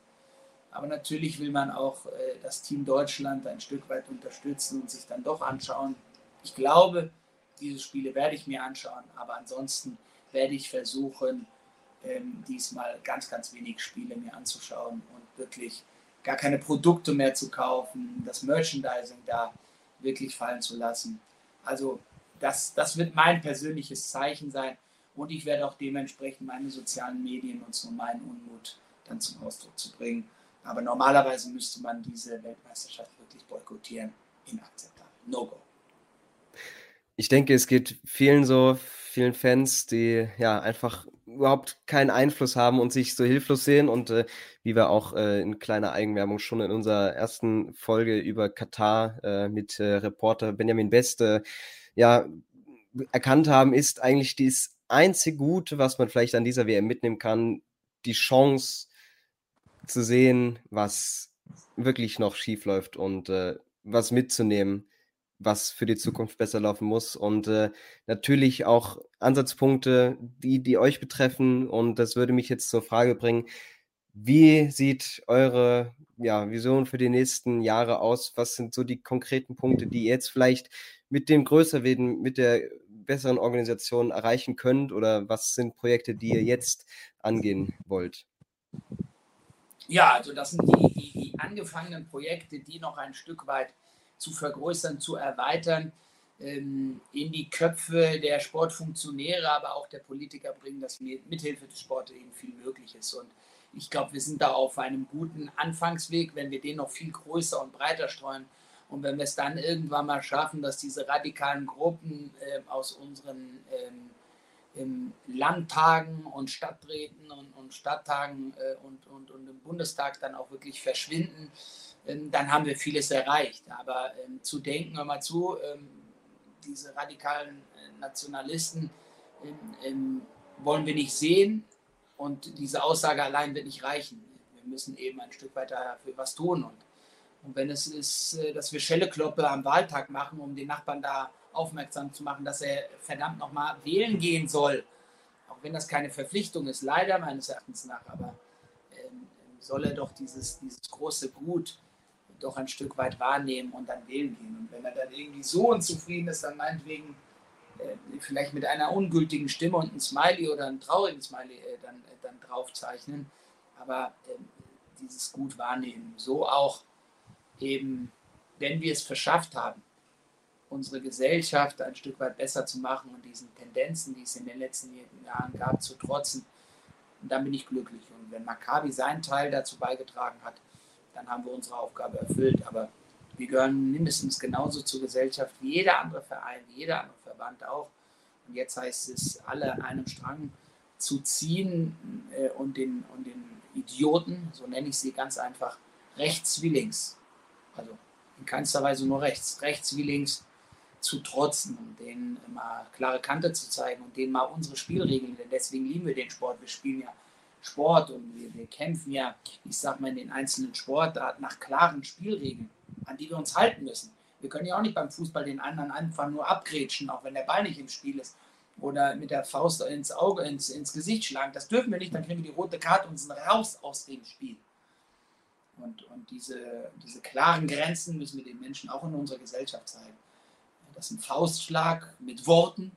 Aber natürlich will man auch äh, das Team Deutschland ein Stück weit unterstützen und sich dann doch anschauen. Ich glaube, diese Spiele werde ich mir anschauen, aber ansonsten werde ich versuchen, ähm, diesmal ganz, ganz wenig Spiele mir anzuschauen und wirklich gar keine Produkte mehr zu kaufen, das Merchandising da wirklich fallen zu lassen. Also das, das wird mein persönliches Zeichen sein und ich werde auch dementsprechend meine sozialen Medien nutzen, um meinen Unmut dann zum Ausdruck zu bringen. Aber normalerweise müsste man diese Weltmeisterschaft wirklich boykottieren. Inakzeptabel. No go. Ich denke, es geht vielen so, vielen Fans, die ja einfach überhaupt keinen Einfluss haben und sich so hilflos sehen. Und äh, wie wir auch äh, in kleiner Eigenwerbung schon in unserer ersten Folge über Katar äh, mit äh, Reporter Benjamin Beste ja erkannt haben, ist eigentlich das einzige Gute, was man vielleicht an dieser WM mitnehmen kann, die Chance zu sehen, was wirklich noch schief läuft und äh, was mitzunehmen was für die Zukunft besser laufen muss. Und äh, natürlich auch Ansatzpunkte, die, die euch betreffen. Und das würde mich jetzt zur Frage bringen, wie sieht eure ja, Vision für die nächsten Jahre aus? Was sind so die konkreten Punkte, die ihr jetzt vielleicht mit dem Größerwerden, mit der besseren Organisation erreichen könnt? Oder was sind Projekte, die ihr jetzt angehen wollt? Ja, also das sind die, die, die angefangenen Projekte, die noch ein Stück weit zu vergrößern, zu erweitern, ähm, in die Köpfe der Sportfunktionäre, aber auch der Politiker bringen, dass mithilfe des Sports eben viel möglich ist. Und ich glaube, wir sind da auf einem guten Anfangsweg, wenn wir den noch viel größer und breiter streuen. Und wenn wir es dann irgendwann mal schaffen, dass diese radikalen Gruppen äh, aus unseren ähm, Landtagen und Stadträten und, und Stadttagen äh, und, und, und im Bundestag dann auch wirklich verschwinden, dann haben wir vieles erreicht. Aber ähm, zu denken, hör mal zu, ähm, diese radikalen äh, Nationalisten ähm, ähm, wollen wir nicht sehen und diese Aussage allein wird nicht reichen. Wir müssen eben ein Stück weiter dafür was tun. Und, und wenn es ist, äh, dass wir Schellekloppe am Wahltag machen, um den Nachbarn da aufmerksam zu machen, dass er verdammt nochmal wählen gehen soll, auch wenn das keine Verpflichtung ist, leider meines Erachtens nach, aber ähm, soll er doch dieses, dieses große Gut doch ein Stück weit wahrnehmen und dann wählen gehen. Und wenn er dann irgendwie so unzufrieden ist, dann meinetwegen äh, vielleicht mit einer ungültigen Stimme und ein Smiley oder ein traurigen Smiley äh, dann, äh, dann draufzeichnen. Aber ähm, dieses gut wahrnehmen. So auch eben, wenn wir es verschafft haben, unsere Gesellschaft ein Stück weit besser zu machen und diesen Tendenzen, die es in den letzten Jahren gab, zu trotzen. Und dann bin ich glücklich. Und wenn Maccabi seinen Teil dazu beigetragen hat, dann haben wir unsere Aufgabe erfüllt. Aber wir gehören mindestens genauso zur Gesellschaft wie jeder andere Verein, wie jeder andere Verband auch. Und jetzt heißt es, alle an einem Strang zu ziehen äh, und, den, und den Idioten, so nenne ich sie ganz einfach, rechts wie links, also in keinster Weise nur rechts, rechts wie links zu trotzen und denen mal klare Kante zu zeigen und denen mal unsere Spielregeln, denn deswegen lieben wir den Sport. Wir spielen ja Sport und wir, wir kämpfen ja, ich sag mal, in den einzelnen Sportarten nach klaren Spielregeln, an die wir uns halten müssen. Wir können ja auch nicht beim Fußball den anderen einfach nur abgrätschen, auch wenn der Ball nicht im Spiel ist. Oder mit der Faust ins Auge, ins, ins Gesicht schlagen. Das dürfen wir nicht, dann kriegen wir die rote Karte und sind raus aus dem Spiel. Und, und diese, diese klaren Grenzen müssen wir den Menschen auch in unserer Gesellschaft zeigen. Das ist ein Faustschlag mit Worten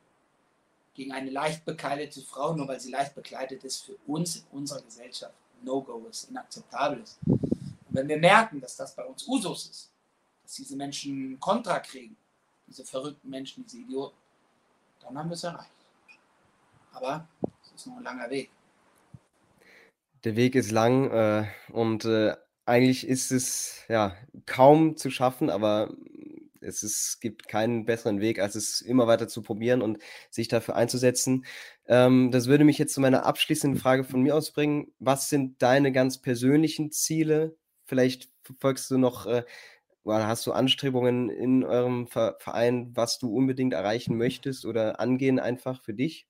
gegen eine leicht bekleidete Frau, nur weil sie leicht bekleidet ist, für uns in unserer Gesellschaft No-Go ist, inakzeptabel ist. Und wenn wir merken, dass das bei uns Usus ist, dass diese Menschen Kontra kriegen, diese verrückten Menschen, diese Idioten, dann haben wir es erreicht. Aber es ist noch ein langer Weg. Der Weg ist lang äh, und äh, eigentlich ist es ja kaum zu schaffen, aber es ist, gibt keinen besseren Weg, als es immer weiter zu probieren und sich dafür einzusetzen. Ähm, das würde mich jetzt zu meiner abschließenden Frage von mir aus bringen. Was sind deine ganz persönlichen Ziele? Vielleicht verfolgst du noch, äh, oder hast du Anstrebungen in eurem Verein, was du unbedingt erreichen möchtest oder angehen einfach für dich?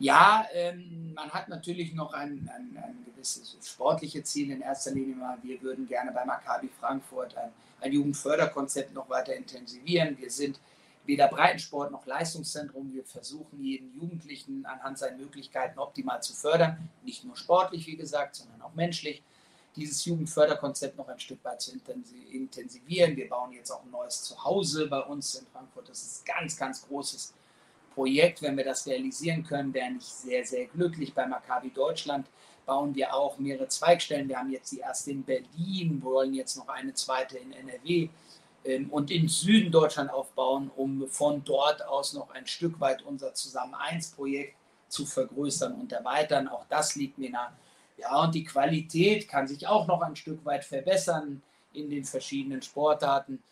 Ja, ähm, man hat natürlich noch ein, ein, ein, gewisses sportliches Ziel. In erster Linie mal, wir würden gerne bei Maccabi Frankfurt ein, ein Jugendförderkonzept noch weiter intensivieren. Wir sind weder Breitensport noch Leistungszentrum. Wir versuchen jeden Jugendlichen anhand seiner Möglichkeiten optimal zu fördern. Nicht nur sportlich, wie gesagt, sondern auch menschlich. Dieses Jugendförderkonzept noch ein Stück weit zu intensivieren. Wir bauen jetzt auch ein neues Zuhause bei uns in Frankfurt. Das ist ganz, ganz großes Projekt, wenn wir das realisieren können, wäre ich sehr, sehr glücklich. Bei Maccabi Deutschland bauen wir auch mehrere Zweigstellen. Wir haben jetzt die erste in Berlin, wollen jetzt noch eine zweite in NRW ähm, und in Süden Deutschland aufbauen, um von dort aus noch ein Stück weit unser Zusammen 1 Projekt zu vergrößern und erweitern. Auch das liegt mir nah. Ja, und die Qualität kann sich auch noch ein Stück weit verbessern in den verschiedenen Sportarten.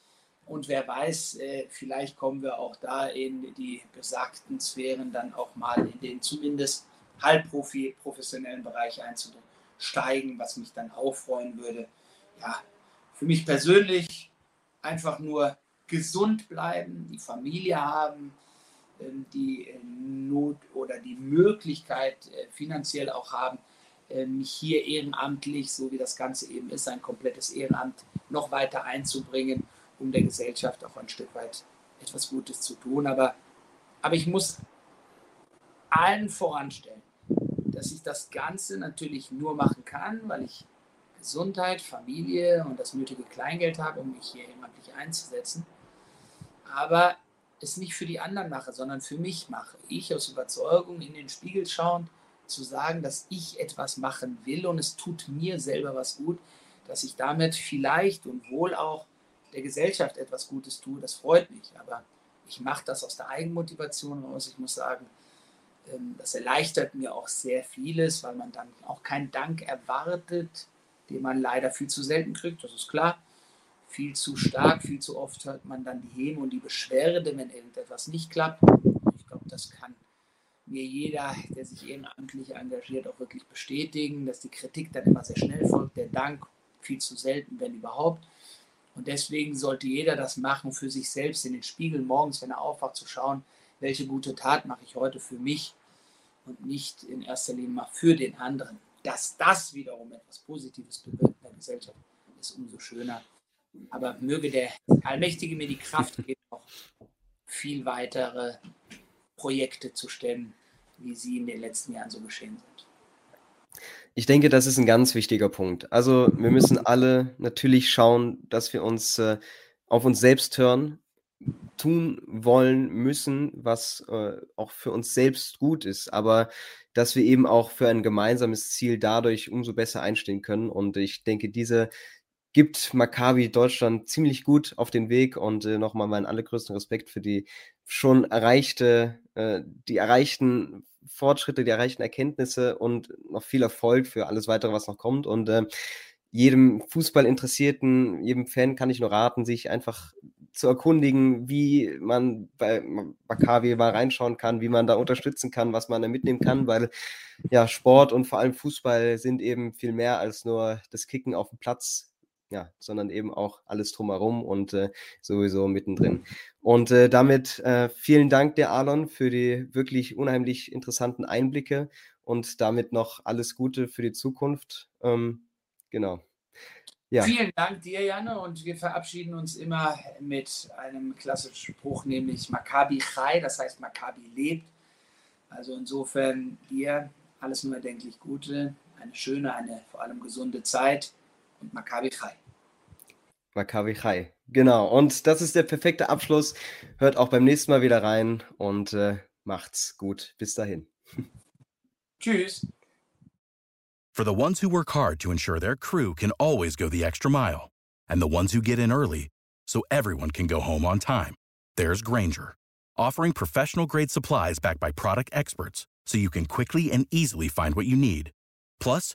Und wer weiß, äh, vielleicht kommen wir auch da in die besagten Sphären dann auch mal in den zumindest halbprofi professionellen Bereich einzusteigen, was mich dann auch freuen würde. Ja, für mich persönlich einfach nur gesund bleiben, die Familie haben, ähm, die äh, Not oder die Möglichkeit äh, finanziell auch haben, mich hier ehrenamtlich, so wie das Ganze eben ist, ein komplettes Ehrenamt noch weiter einzubringen um der Gesellschaft auch ein Stück weit etwas Gutes zu tun. Aber, aber ich muss allen voranstellen, dass ich das Ganze natürlich nur machen kann, weil ich Gesundheit, Familie und das nötige Kleingeld habe, um mich hier ehrenamtlich einzusetzen. Aber es nicht für die anderen mache, sondern für mich mache. Ich aus Überzeugung in den Spiegel schauend zu sagen, dass ich etwas machen will und es tut mir selber was gut, dass ich damit vielleicht und wohl auch der Gesellschaft etwas Gutes tue, das freut mich. Aber ich mache das aus der Eigenmotivation raus. Ich muss sagen, ähm, das erleichtert mir auch sehr vieles, weil man dann auch keinen Dank erwartet, den man leider viel zu selten kriegt, das ist klar. Viel zu stark, viel zu oft hört man dann die Häme und die Beschwerde, wenn irgendetwas nicht klappt. Ich glaube, das kann mir jeder, der sich ehrenamtlich engagiert, auch wirklich bestätigen, dass die Kritik dann immer sehr schnell folgt, der Dank viel zu selten, wenn überhaupt. Und deswegen sollte jeder das machen, für sich selbst in den Spiegel morgens, wenn er aufwacht, zu schauen, welche gute Tat mache ich heute für mich und nicht in erster Linie mal für den anderen. Dass das wiederum etwas Positives bewirkt in der Gesellschaft, ist umso schöner. Aber möge der Allmächtige mir die Kraft geben, auch viel weitere Projekte zu stemmen, wie sie in den letzten Jahren so geschehen sind. Ich denke, das ist ein ganz wichtiger Punkt. Also wir müssen alle natürlich schauen, dass wir uns äh, auf uns selbst hören, tun wollen müssen, was äh, auch für uns selbst gut ist, aber dass wir eben auch für ein gemeinsames Ziel dadurch umso besser einstehen können. Und ich denke, diese gibt Maccabi Deutschland ziemlich gut auf den Weg und äh, nochmal meinen allergrößten Respekt für die schon erreichte, äh, die erreichten Fortschritte, die erreichten Erkenntnisse und noch viel Erfolg für alles weitere, was noch kommt. Und äh, jedem Fußballinteressierten, jedem Fan kann ich nur raten, sich einfach zu erkundigen, wie man bei Maccabi mal reinschauen kann, wie man da unterstützen kann, was man da mitnehmen kann, weil ja, Sport und vor allem Fußball sind eben viel mehr als nur das Kicken auf dem Platz ja, sondern eben auch alles drumherum und äh, sowieso mittendrin. Und äh, damit äh, vielen Dank der Alon für die wirklich unheimlich interessanten Einblicke und damit noch alles Gute für die Zukunft. Ähm, genau. Ja. Vielen Dank dir, Janne, und wir verabschieden uns immer mit einem klassischen Spruch, nämlich Maccabi Chai, das heißt Maccabi lebt. Also insofern dir alles nur erdenklich Gute, eine schöne, eine vor allem gesunde Zeit und Maccabi Chai. Maccabi Chai, genau. Und das ist der perfekte Abschluss. Hört auch beim nächsten Mal wieder rein und äh, macht's gut. Bis dahin. Tschüss. For the ones who work hard to ensure their crew can always go the extra mile, and the ones who get in early so everyone can go home on time, there's Granger, offering professional grade supplies backed by product experts so you can quickly and easily find what you need. Plus,